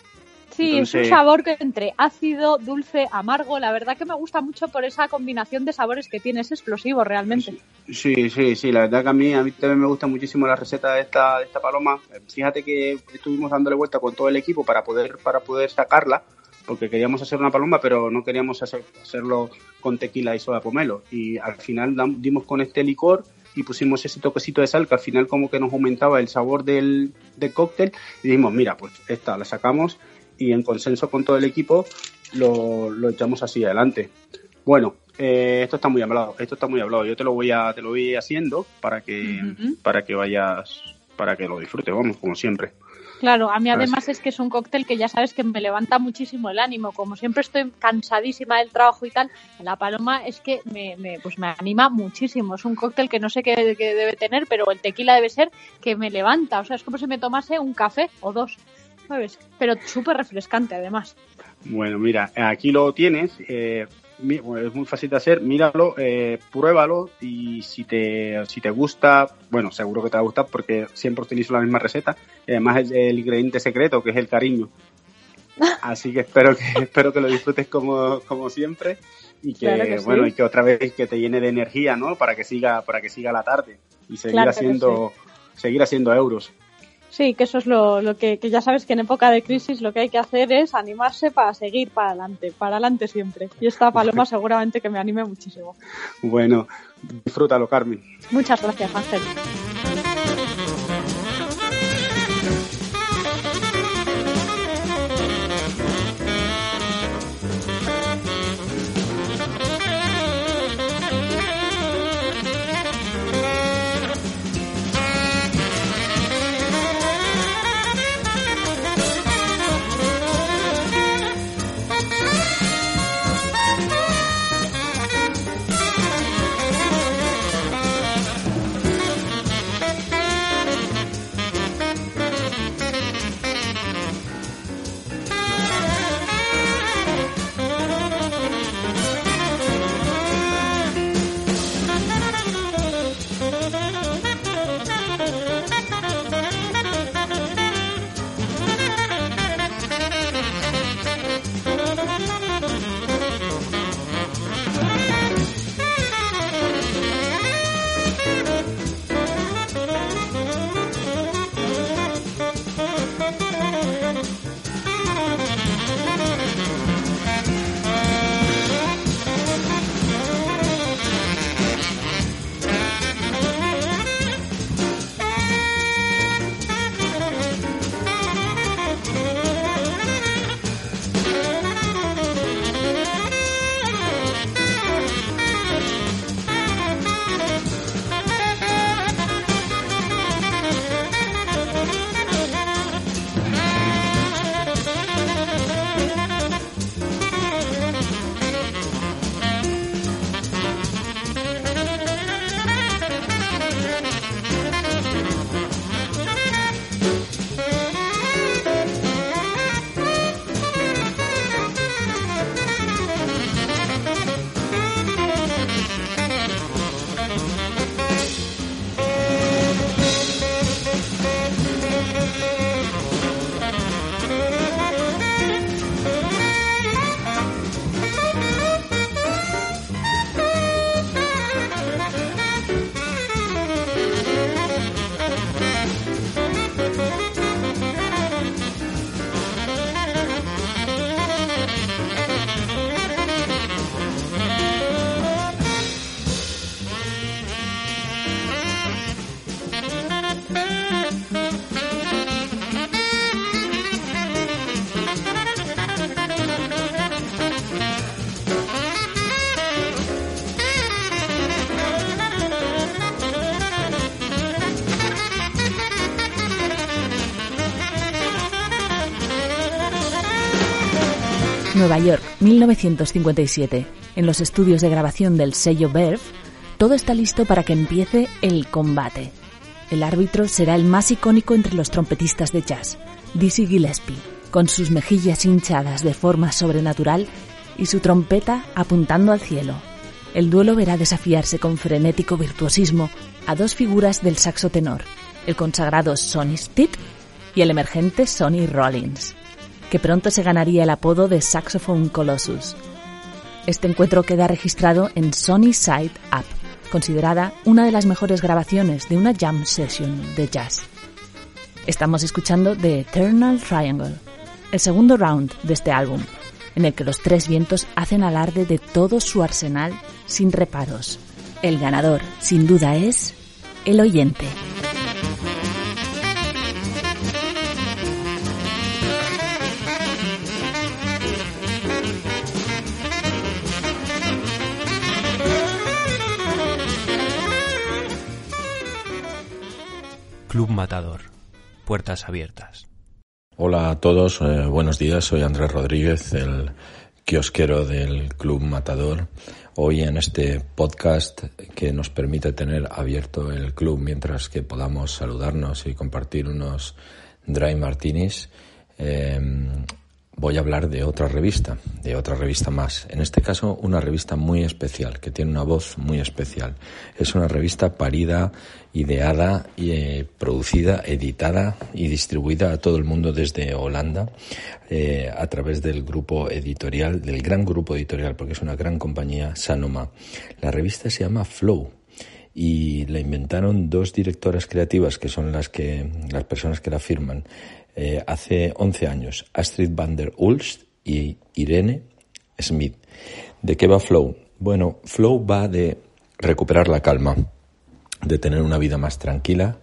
Sí, es Entonces- un sabor que entre ácido, dulce, amargo. La verdad que me gusta mucho por esa combinación de sabores que tiene. Es explosivo realmente. Sí, sí, sí, la verdad que a mí, a mí también me gusta muchísimo la receta de esta, de esta paloma. Fíjate que estuvimos dándole vuelta con todo el equipo para poder, para poder sacarla, porque queríamos hacer una paloma, pero no queríamos hacer, hacerlo con tequila y soda pomelo. Y al final dimos con este licor y pusimos ese toquecito de sal que al final como que nos aumentaba el sabor del, del cóctel y dijimos, mira, pues esta la sacamos y en consenso con todo el equipo lo, lo echamos así adelante. Bueno, eh, esto está muy hablado, esto está muy hablado. Yo te lo voy a, te lo voy haciendo para que, para que vayas, para que lo disfrutes, vamos, como siempre. Claro, a mí además es que es un cóctel que ya sabes que me levanta muchísimo el ánimo. Como siempre estoy cansadísima del trabajo y tal, la paloma es que me, me- pues me anima muchísimo. Es un cóctel que no sé qué, qué debe tener, pero el tequila debe ser que me levanta. O sea, es como si me tomase un café o dos, ¿sabes? Pero súper refrescante además. Bueno, mira, aquí lo tienes. eh, es muy fácil de hacer. Míralo, eh, pruébalo y si te, si te gusta, bueno, seguro que te va a gustar porque siempre utilizo la misma receta. Además el ingrediente secreto que es el cariño. Así que espero que espero que lo disfrutes como, como siempre y que, Claro que sí. bueno y que otra vez que te llene de energía, ¿no? Para que siga para que siga la tarde y seguir Claro haciendo seguir haciendo euros. Sí, que eso es lo, lo que, que ya sabes que en época de crisis lo que hay que hacer es animarse para seguir para adelante, para adelante siempre. Y esta paloma seguramente que me anime muchísimo. Bueno, disfrútalo, Carmen. Muchas gracias, Ángel. Nueva York, 1957. En los estudios de grabación del sello Verve, todo está listo para que empiece el combate. El árbitro será el más icónico entre los trompetistas de jazz, Dizzy Gillespie, con sus mejillas hinchadas de forma sobrenatural y su trompeta apuntando al cielo. El duelo verá desafiarse con frenético virtuosismo a dos figuras del saxo tenor, el consagrado Sonny Stitt y el emergente Sonny Rollins, que pronto se ganaría el apodo de Saxophone Colossus. Este encuentro queda registrado en Sony Side Up, considerada una de las mejores grabaciones de una jam session de jazz. Estamos escuchando The Eternal Triangle, el segundo round de este álbum, en el que los tres vientos hacen alarde de todo su arsenal sin reparos. El ganador, sin duda, es el oyente. Club Matador. Puertas abiertas. Hola a todos, eh, buenos días. Soy Andrés Rodríguez, el kiosquero del Club Matador. Hoy en este podcast que nos permite tener abierto el club mientras que podamos saludarnos y compartir unos dry martinis, eh, voy a hablar de otra revista, de otra revista más. En este caso, una revista muy especial, que tiene una voz muy especial. Es una revista parida, ideada eh, producida, editada y distribuida a todo el mundo desde Holanda eh, a través del grupo editorial, del gran grupo editorial, porque es una gran compañía, Sanoma. La revista se llama Flow y la inventaron dos directoras creativas que son las que las personas que la firman eh, hace 11 años, Astrid van der Ulst y Irene Smith. ¿De qué va Flow? Bueno, Flow va de recuperar la calma, de tener una vida más tranquila,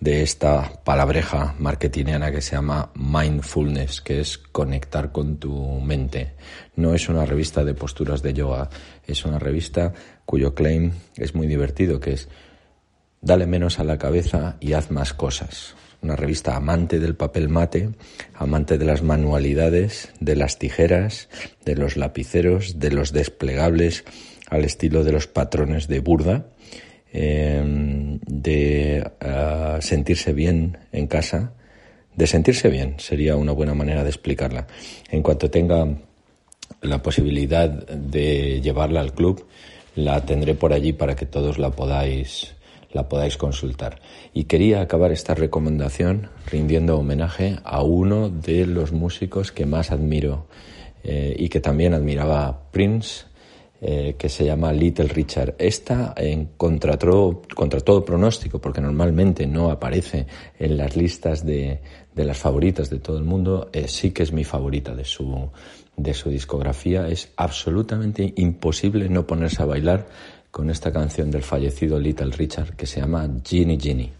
de esta palabreja marketingiana que se llama mindfulness, que es conectar con tu mente. No es una revista de posturas de yoga, es una revista cuyo claim es muy divertido, que es dale menos a la cabeza y haz más cosas una revista amante del papel mate, amante de las manualidades, de las tijeras, de los lapiceros, de los desplegables al estilo de los patrones de Burda, em, de ah, sentirse bien en casa, de sentirse bien sería una buena manera de explicarla. En cuanto tenga la posibilidad de llevarla al club, la tendré por allí para que todos la podáis la podáis consultar. Y quería acabar esta recomendación rindiendo homenaje a uno de los músicos que más admiro eh, y que también admiraba Prince, eh, que se llama Little Richard. Esta, contra, contra todo pronóstico, porque normalmente no aparece en las listas de, de las favoritas de todo el mundo, eh, sí que es mi favorita de su, de su discografía. Es absolutamente imposible no ponerse a bailar con esta canción del fallecido Little Richard que se llama Ginny Ginny.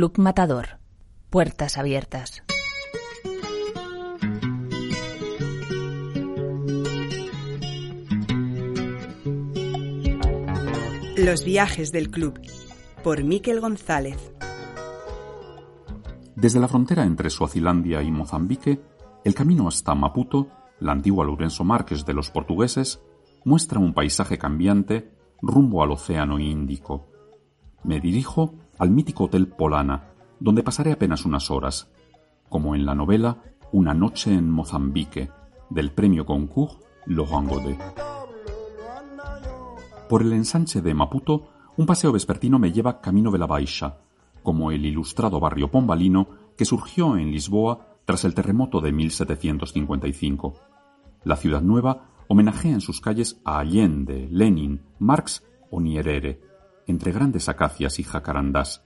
Club Matador. Puertas abiertas. Los viajes del club por Miquel González. Desde la frontera entre Suazilandia y Mozambique, el camino hasta Maputo, la antigua Lourenço Marques de los portugueses, muestra un paisaje cambiante rumbo al Océano Índico. Me dirijo al mítico Hotel Polana, donde pasaré apenas unas horas, como en la novela Una noche en Mozambique, del premio Goncourt Laurent Godet. Por el ensanche de Maputo, un paseo vespertino me lleva camino de la Baixa, como el ilustrado barrio pombalino que surgió en Lisboa tras el terremoto de 1755. La ciudad nueva homenajea en sus calles a Allende, Lenin, Marx o Nyerere, entre grandes acacias y jacarandás.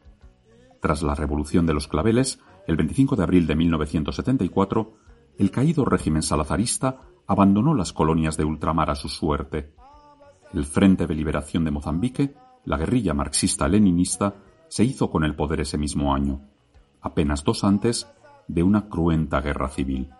Tras la Revolución de los Claveles, el 25 de abril de 1974, el caído régimen salazarista abandonó las colonias de ultramar a su suerte el Frente de Liberación de Mozambique, la guerrilla marxista-leninista, se hizo con el poder ese mismo año, apenas dos antes de una cruenta guerra civil.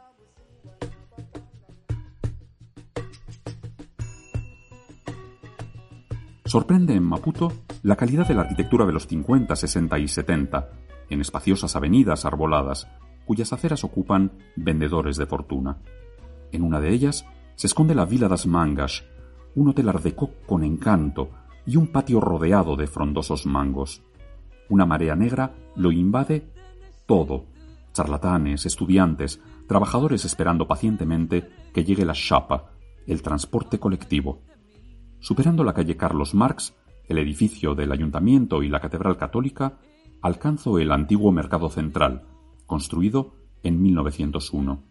Sorprende en Maputo la calidad de la arquitectura de los 50, 60 y 70, en espaciosas avenidas arboladas, cuyas aceras ocupan vendedores de fortuna. En una de ellas se esconde la Villa das Mangas, un hotel ardecó con encanto y un patio rodeado de frondosos mangos. Una marea negra lo invade todo. Charlatanes, estudiantes, trabajadores esperando pacientemente que llegue la chapa, el transporte colectivo. Superando la calle Carlos Marx, el edificio del ayuntamiento y la catedral católica, alcanzo el antiguo mercado central, construido en 1901.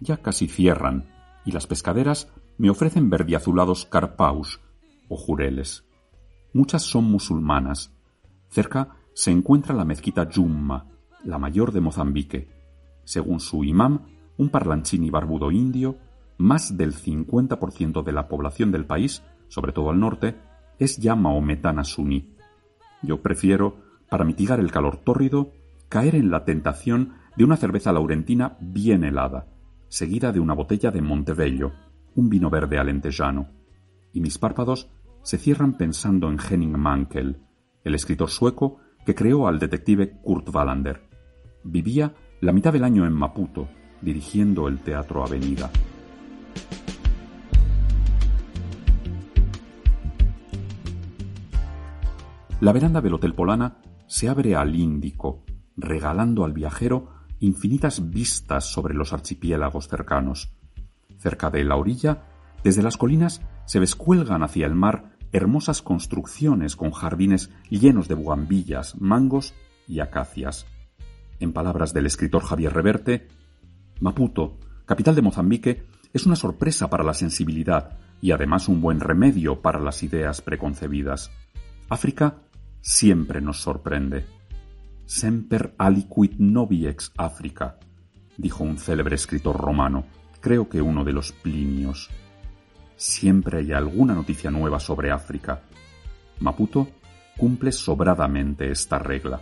Ya casi cierran, y las pescaderas me ofrecen verdiazulados carpaus o jureles. Muchas son musulmanas. Cerca se encuentra la mezquita Jumma, la mayor de Mozambique. Según su imam, un parlanchín y barbudo indio, más del 50% de la población del país, sobre todo al norte, es ya maometana suní. Yo prefiero, para mitigar el calor tórrido, caer en la tentación de una cerveza laurentina bien helada, seguida de una botella de Montebello, un vino verde alentejano, y mis párpados se cierran pensando en Henning Mankell, el escritor sueco que creó al detective Kurt Wallander. Vivía la mitad del año en Maputo, dirigiendo el Teatro Avenida. La veranda del Hotel Polana se abre al Índico, regalando al viajero infinitas vistas sobre los archipiélagos cercanos. Cerca de la orilla, desde las colinas se descuelgan hacia el mar hermosas construcciones con jardines llenos de bugambillas, mangos y acacias. En palabras del escritor Javier Reverte, Maputo, capital de Mozambique, es una sorpresa para la sensibilidad y además un buen remedio para las ideas preconcebidas. África siempre nos sorprende. Semper aliquid novi ex Africa, dijo un célebre escritor romano creo que uno de los Plinios. Siempre hay alguna noticia nueva sobre África. Maputo cumple sobradamente esta regla.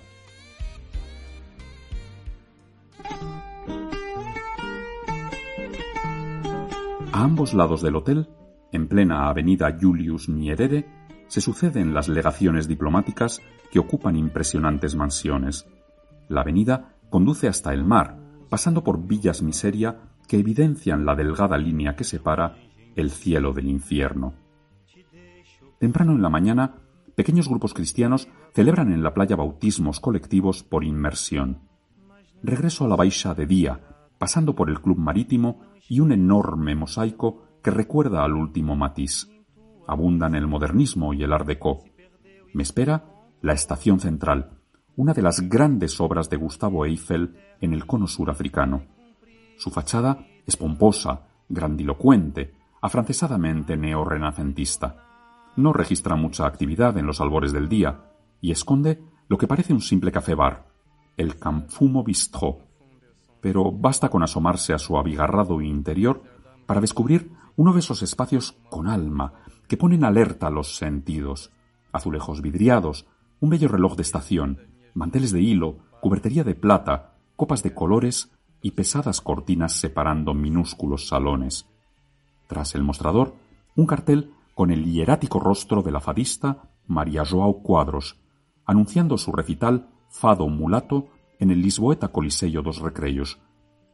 A ambos lados del hotel, en plena avenida Julius Nyerere, se suceden las legaciones diplomáticas que ocupan impresionantes mansiones. La avenida conduce hasta el mar, pasando por villas miseria que evidencian la delgada línea que separa el cielo del infierno. Temprano en la mañana, pequeños grupos cristianos celebran en la playa bautismos colectivos por inmersión. Regreso a la Baixa de día, pasando por el club marítimo y un enorme mosaico que recuerda al último matiz. Abundan el modernismo y el art déco. Me espera la Estación Central, una de las grandes obras de Gustavo Eiffel en el cono sur africano. Su fachada es pomposa, grandilocuente, afrancesadamente neorrenacentista. No registra mucha actividad en los albores del día y esconde lo que parece un simple café-bar, el Camfumo Bistrot. Pero basta con asomarse a su abigarrado interior para descubrir uno de esos espacios con alma que ponen alerta los sentidos. Azulejos vidriados, un bello reloj de estación, manteles de hilo, cubertería de plata, copas de colores y pesadas cortinas separando minúsculos salones. Tras el mostrador, un cartel con el hierático rostro de la fadista María Joao Cuadros, anunciando su recital Fado Mulato en el Lisboeta Coliseyo dos Recreos,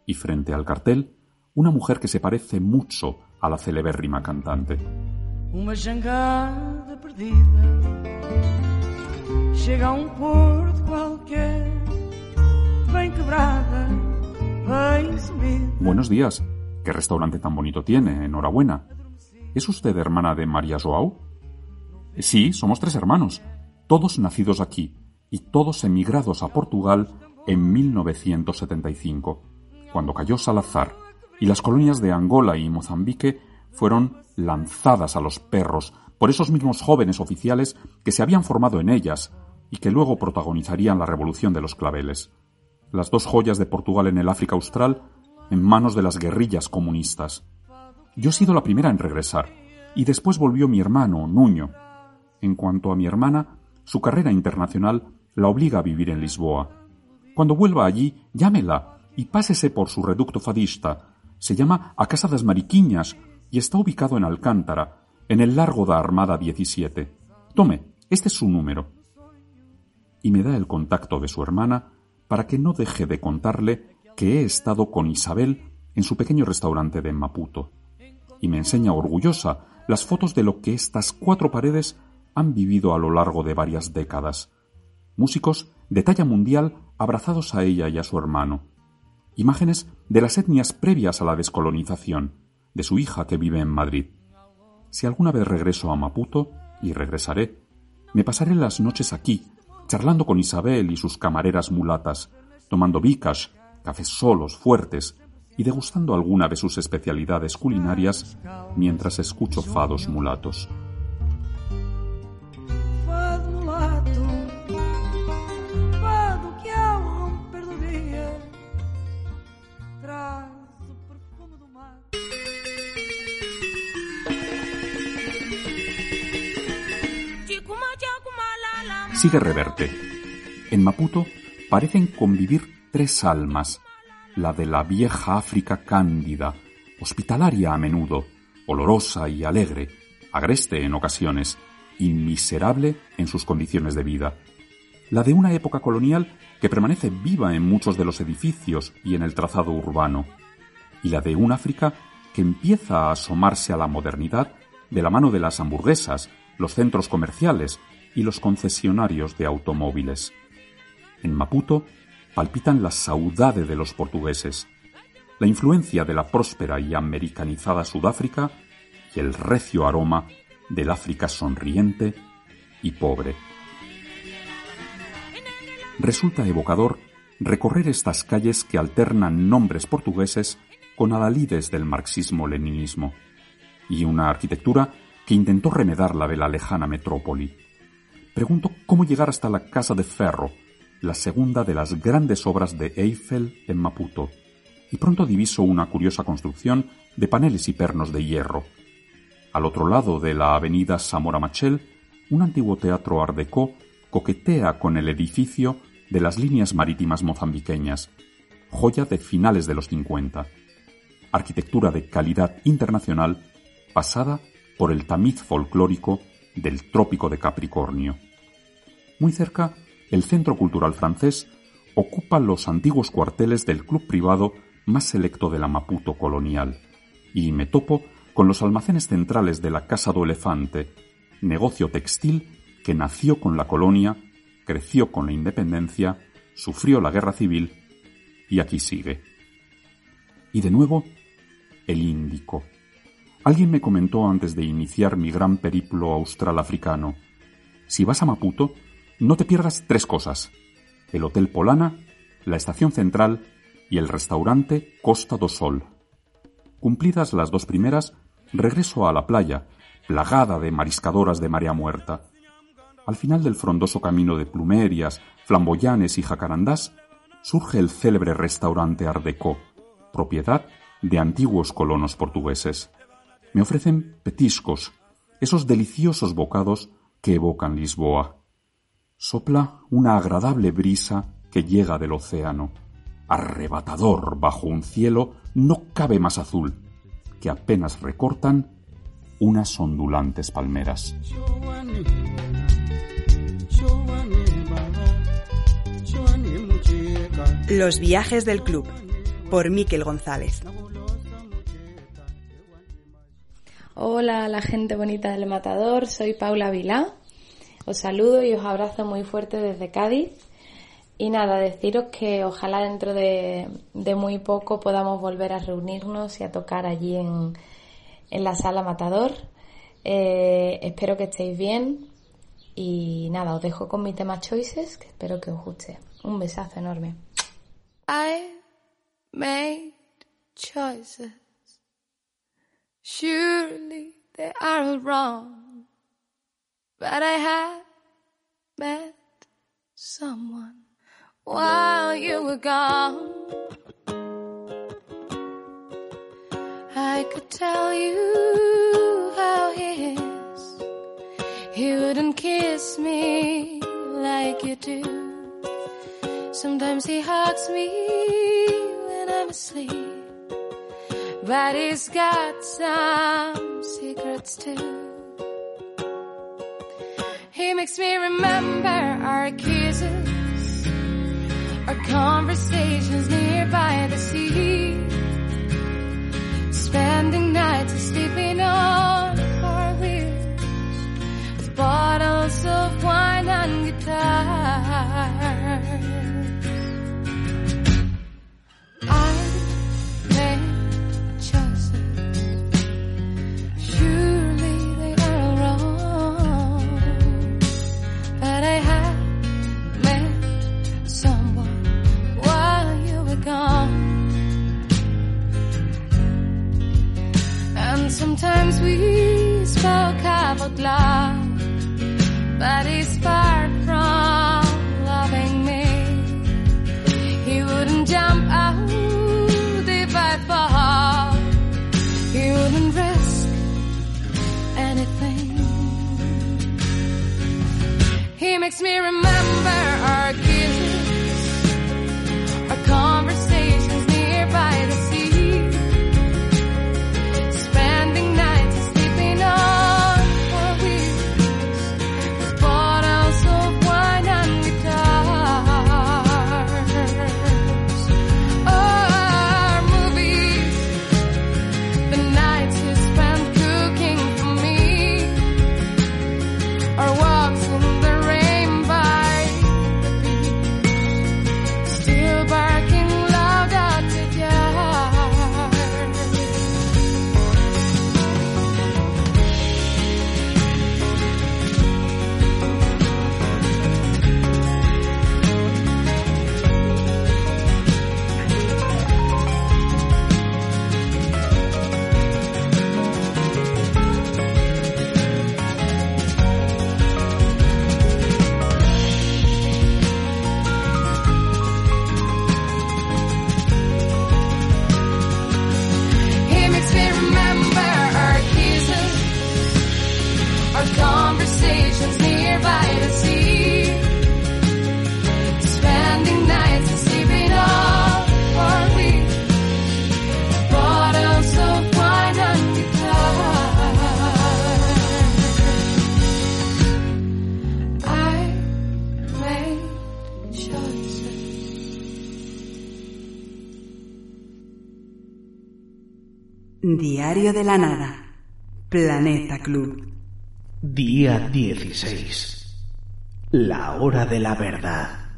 y frente al cartel, una mujer que se parece mucho a la celebérrima cantante. Uma jangada perdida chega a um porto qualquer, bem quebrada, bem subida. Buenos días. ¿Qué restaurante tan bonito tiene? Enhorabuena. ¿Es usted hermana de María Joao? Sí, somos tres hermanos, todos nacidos aquí y todos emigrados a Portugal en 1975, cuando cayó Salazar y las colonias de Angola y Mozambique fueron lanzadas a los perros por esos mismos jóvenes oficiales que se habían formado en ellas y que luego protagonizarían la revolución de los claveles. Las dos joyas de Portugal en el África Austral en manos de las guerrillas comunistas. Yo he sido la primera en regresar, y después volvió mi hermano, Nuño. En cuanto a mi hermana, su carrera internacional la obliga a vivir en Lisboa. Cuando vuelva allí, llámela y pásese por su reducto fadista. Se llama A Casa das Mariquiñas y está ubicado en Alcántara, en el largo da Armada 17. Tome, este es su número. Y me da el contacto de su hermana para que no deje de contarle que he estado con Isabel en su pequeño restaurante de Maputo. Y me enseña orgullosa las fotos de lo que estas cuatro paredes han vivido a lo largo de varias décadas. Músicos de talla mundial abrazados a ella y a su hermano. Imágenes de las etnias previas a la descolonización, de su hija que vive en Madrid. Si alguna vez regreso a Maputo, y regresaré, me pasaré las noches aquí, charlando con Isabel y sus camareras mulatas, tomando bicas, cafés solos, fuertes, y degustando alguna de sus especialidades culinarias mientras escucho fados mulatos. Sigue Reverte. En Maputo parecen convivir tres almas, la de la vieja África cándida, hospitalaria a menudo, olorosa y alegre, agreste en ocasiones, y miserable en sus condiciones de vida. La de una época colonial que permanece viva en muchos de los edificios y en el trazado urbano. Y la de un África que empieza a asomarse a la modernidad de la mano de las hamburguesas, los centros comerciales y los concesionarios de automóviles. En Maputo palpitan la saudade de los portugueses, la influencia de la próspera y americanizada Sudáfrica y el recio aroma del África sonriente y pobre. Resulta evocador recorrer estas calles que alternan nombres portugueses con adalides del marxismo-leninismo y una arquitectura que intentó remedar la de la lejana metrópoli. Pregunto cómo llegar hasta la Casa de Ferro, la segunda de las grandes obras de Eiffel en Maputo, y pronto diviso una curiosa construcción de paneles y pernos de hierro. Al otro lado de la avenida Zamora Machel, un antiguo teatro art déco coquetea con el edificio de las líneas marítimas mozambiqueñas, joya de finales de los 50. Arquitectura de calidad internacional pasada por el tamiz folclórico del Trópico de Capricornio. Muy cerca, el Centro Cultural Francés ocupa los antiguos cuarteles del club privado más selecto de la Maputo colonial, y me topo con los almacenes centrales de la Casa do Elefante, negocio textil que nació con la colonia, creció con la independencia, sufrió la guerra civil y aquí sigue. Y de nuevo, el Índico. Alguien me comentó antes de iniciar mi gran periplo austral africano. Si vas a Maputo, no te pierdas tres cosas. El Hotel Polana, la Estación Central y el restaurante Costa do Sol. Cumplidas las dos primeras, regreso a la playa, plagada de mariscadoras de marea muerta. Al final del frondoso camino de plumerias, flamboyanes y jacarandás, surge el célebre restaurante Art Deco, propiedad de antiguos colonos portugueses. Me ofrecen petiscos esos deliciosos bocados que evocan Lisboa. Sopla una agradable brisa que llega del océano, arrebatador bajo un cielo no cabe más azul, que apenas recortan unas ondulantes palmeras. Los viajes del club por Miquel González. Hola la gente bonita del Matador, soy Paula Vilá. Os saludo y os abrazo muy fuerte desde Cádiz. Y nada, deciros que ojalá dentro de, muy poco podamos volver a reunirnos y a tocar allí en, la sala Matador. Eh, espero que estéis bien y nada, os dejo con mi tema Choices, que espero que os guste. Un besazo enorme. I made choices. Surely they are wrong. But I have met someone while you were gone. I could tell you how he is. He wouldn't kiss me like you do. Sometimes he hugs me when I'm asleep. But he's got some secrets too. Makes me remember our kisses, our conversations nearby the sea. Spending nights sleeping on our wheels with bottles of wine and guitar. We spoke out love, but he's far from loving me. He wouldn't jump out if I fall. He wouldn't risk anything. He makes me remember Diario de la Nada. Planeta Club. Día 16. La hora de la verdad.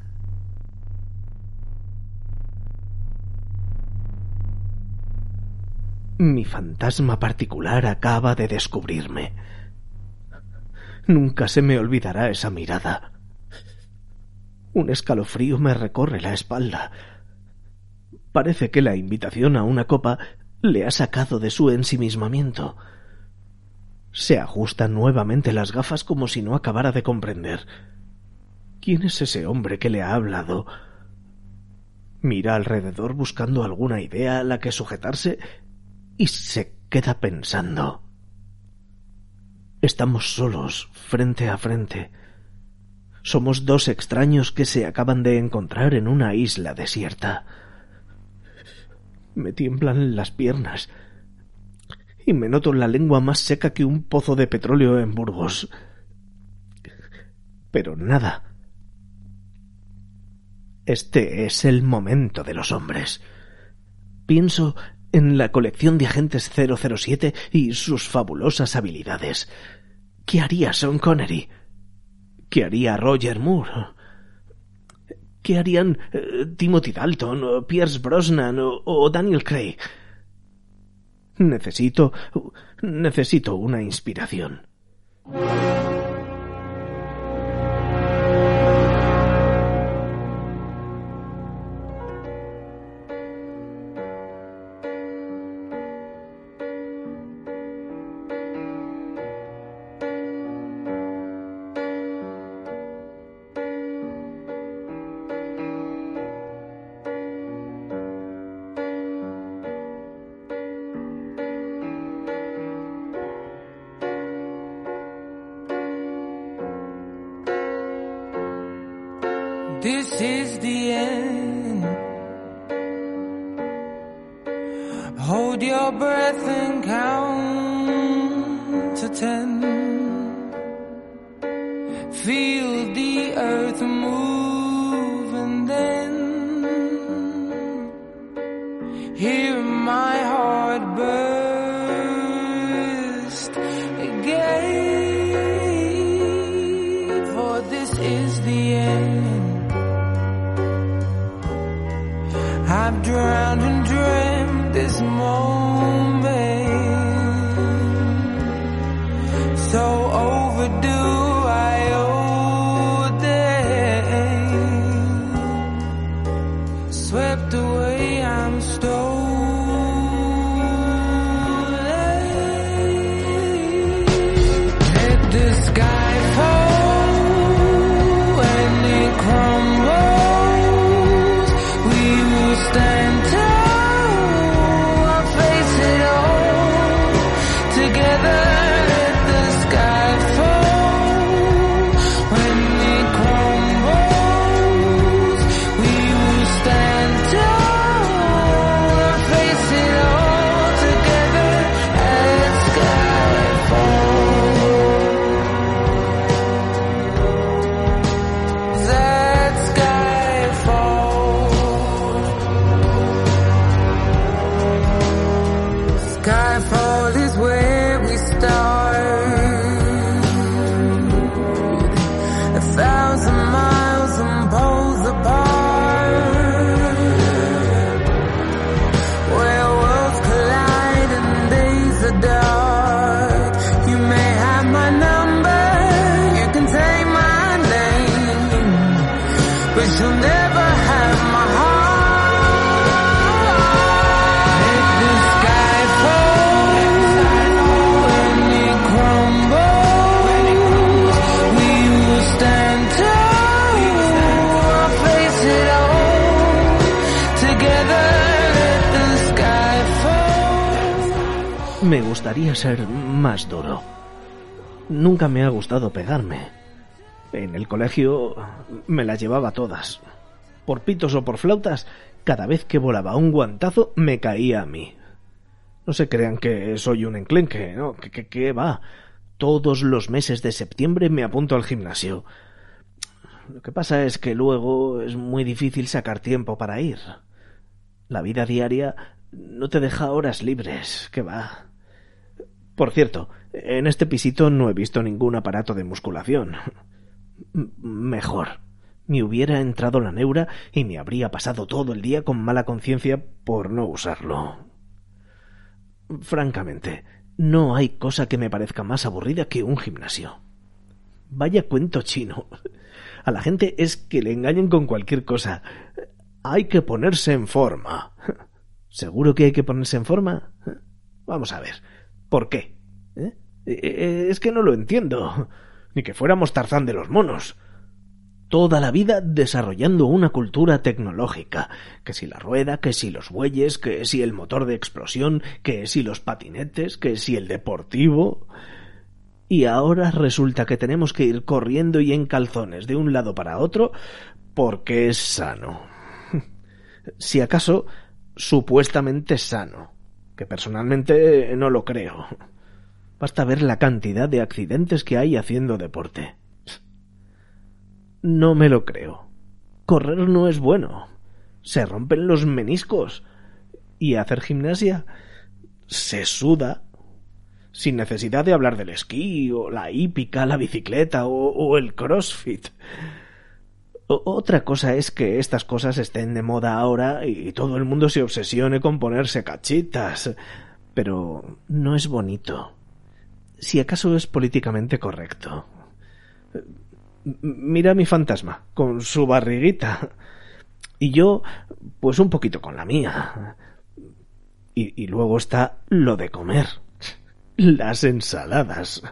Mi fantasma particular acaba de descubrirme. Nunca se me olvidará esa mirada. Un escalofrío me recorre la espalda. Parece que la invitación a una copa le ha sacado de su ensimismamiento. Se ajustan nuevamente las gafas como si no acabara de comprender. ¿Quién es ese hombre que le ha hablado? Mira alrededor buscando alguna idea a la que sujetarse y se queda pensando. Estamos solos, frente a frente. Somos dos extraños que se acaban de encontrar en una isla desierta. Me tiemblan las piernas y me noto la lengua más seca que un pozo de petróleo en Burgos. Pero nada. Este es el momento de los hombres. Pienso en la colección de agentes 007 y sus fabulosas habilidades. ¿Qué haría Sean Connery? ¿Qué haría Roger Moore? ¿Qué harían eh, Timothy Dalton, o Pierce Brosnan o, o Daniel Craig? Necesito. necesito una inspiración. Gustaría ser más duro. Nunca me ha gustado pegarme. En el colegio me las llevaba todas. Por pitos o por flautas, cada vez que volaba un guantazo me caía a mí. No se crean que soy un enclenque, ¿no? ¿Qué, qué, qué va? Todos los meses de septiembre me apunto al gimnasio. Lo que pasa es que luego es muy difícil sacar tiempo para ir. La vida diaria no te deja horas libres, ¿qué va? Por cierto, en este pisito no he visto ningún aparato de musculación. Mejor. Me hubiera entrado la neura y me habría pasado todo el día con mala conciencia por no usarlo. Francamente, no hay cosa que me parezca más aburrida que un gimnasio. Vaya cuento chino. A la gente es que le engañen con cualquier cosa. Hay que ponerse en forma. ¿Seguro que hay que ponerse en forma? Vamos a ver. ¿Por qué? ¿Eh? Eh, Es que no lo entiendo. Ni que fuéramos Tarzán de los monos. Toda la vida desarrollando una cultura tecnológica. Que si la rueda, que si los bueyes, que si el motor de explosión, que si los patinetes, que si el deportivo. Y ahora resulta que tenemos que ir corriendo y en calzones de un lado para otro porque es sano. Si acaso, supuestamente sano, que personalmente no lo creo. Basta ver la cantidad de accidentes que hay haciendo deporte. No me lo creo. Correr no es bueno. Se rompen los meniscos. Y hacer gimnasia se suda. Sin necesidad de hablar del esquí, o la hípica, la bicicleta, o, o el crossfit. Otra cosa es que estas cosas estén de moda ahora y todo el mundo se obsesione con ponerse cachitas. Pero no es bonito. Si acaso es políticamente correcto. Mira mi fantasma, con su barriguita. Y yo, pues un poquito con la mía. Y, y luego está lo de comer. Las ensaladas.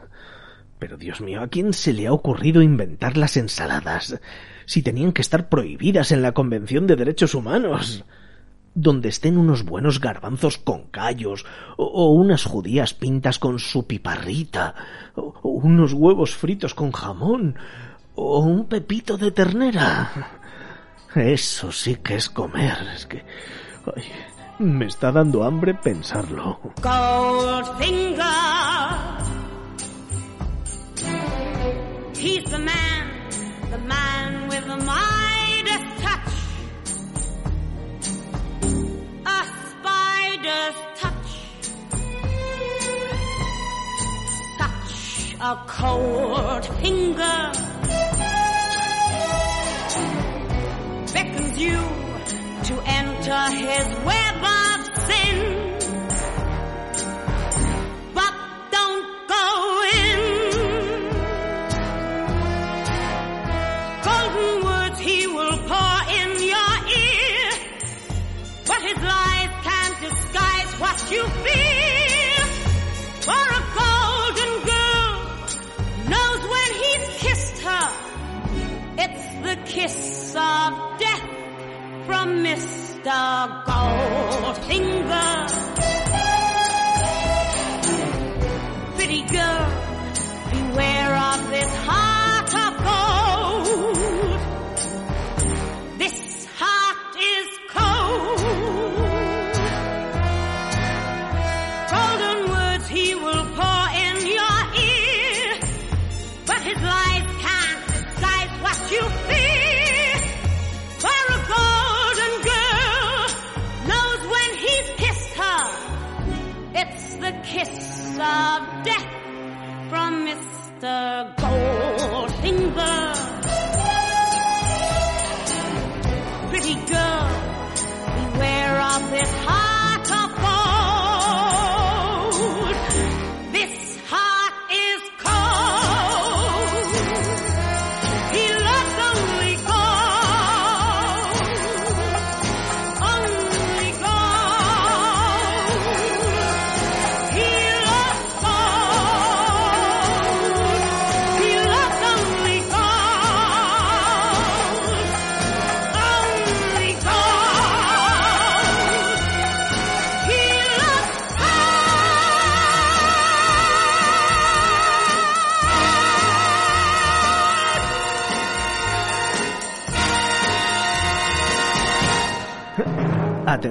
Pero Dios mío, ¿a quién se le ha ocurrido inventar las ensaladas? Si tenían que estar prohibidas en la Convención de Derechos Humanos. Donde estén unos buenos garbanzos con callos, o, unas judías pintas con su piparrita, o, unos huevos fritos con jamón, o un pepito de ternera. Eso sí que es comer. Es que. me está dando hambre pensarlo. A cold finger. Beckons you to enter his web 的狗性子 가.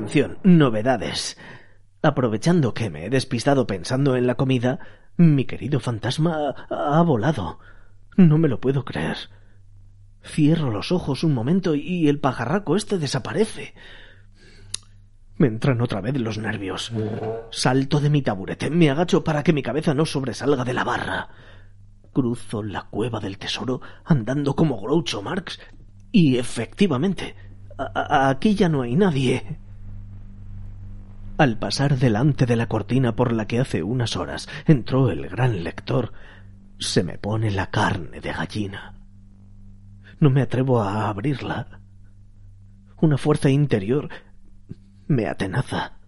Atención, novedades. Aprovechando que me he despistado pensando en la comida, mi querido fantasma ha volado. No me lo puedo creer. Cierro los ojos un momento y el pajarraco este desaparece. Me entran otra vez los nervios. Salto de mi taburete, me agacho para que mi cabeza no sobresalga de la barra. Cruzo la cueva del tesoro andando como Groucho Marx y efectivamente, aquí ya no hay nadie. Al pasar delante de la cortina por la que hace unas horas entró el gran lector, se me pone la carne de gallina. No me atrevo a abrirla. Una fuerza interior me atenaza.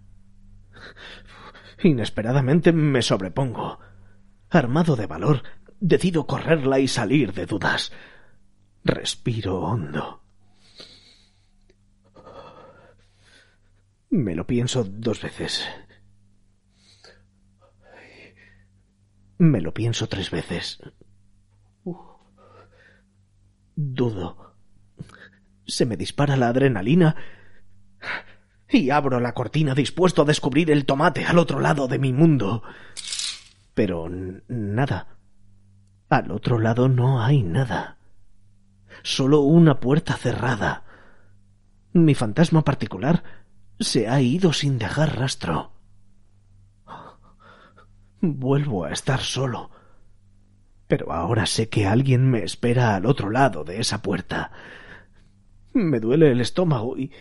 Inesperadamente me sobrepongo. Armado de valor, decido correrla y salir de dudas. Respiro hondo. Me lo pienso dos veces. Me lo pienso tres veces. Dudo. Se me dispara la adrenalina y abro la cortina dispuesto a descubrir el tomate al otro lado de mi mundo. Pero nada. Al otro lado no hay nada. Solo una puerta cerrada. Mi fantasma particular se ha ido sin dejar rastro. Vuelvo a estar solo. Pero ahora sé que alguien me espera al otro lado de esa puerta. Me duele el estómago y,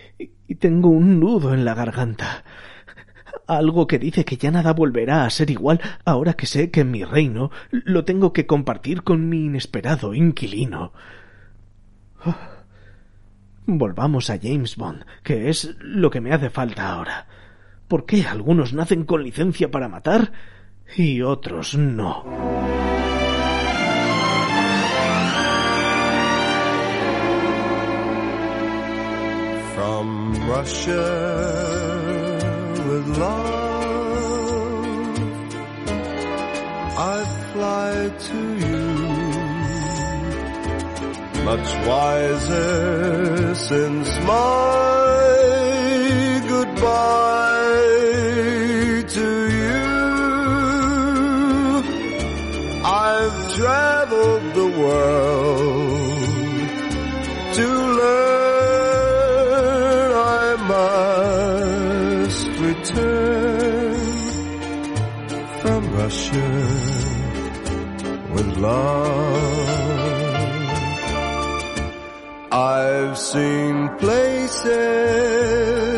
tengo un nudo en la garganta. Algo que dice que ya nada volverá a ser igual ahora que sé que mi reino lo tengo que compartir con mi inesperado inquilino. Volvamos a James Bond, que es lo que me hace falta ahora. ¿Por qué algunos nacen con licencia para matar y otros no? Much wiser since my goodbye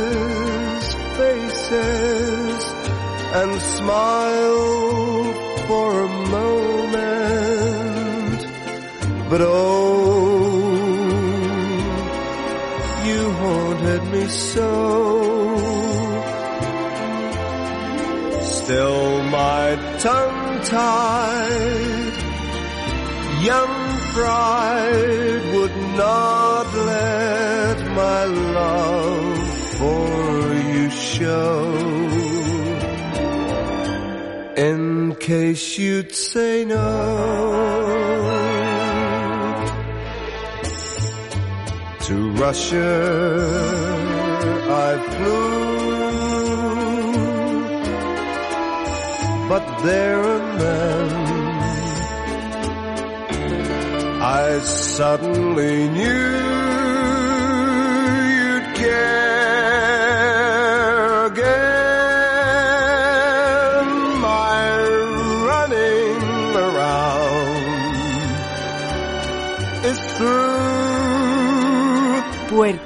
places, faces, and smiled for a moment, but oh, you haunted me so. Still my tongue tied, young pride would not let my love for you show. In case you'd say no to Russia, I flew, but there and then I suddenly knew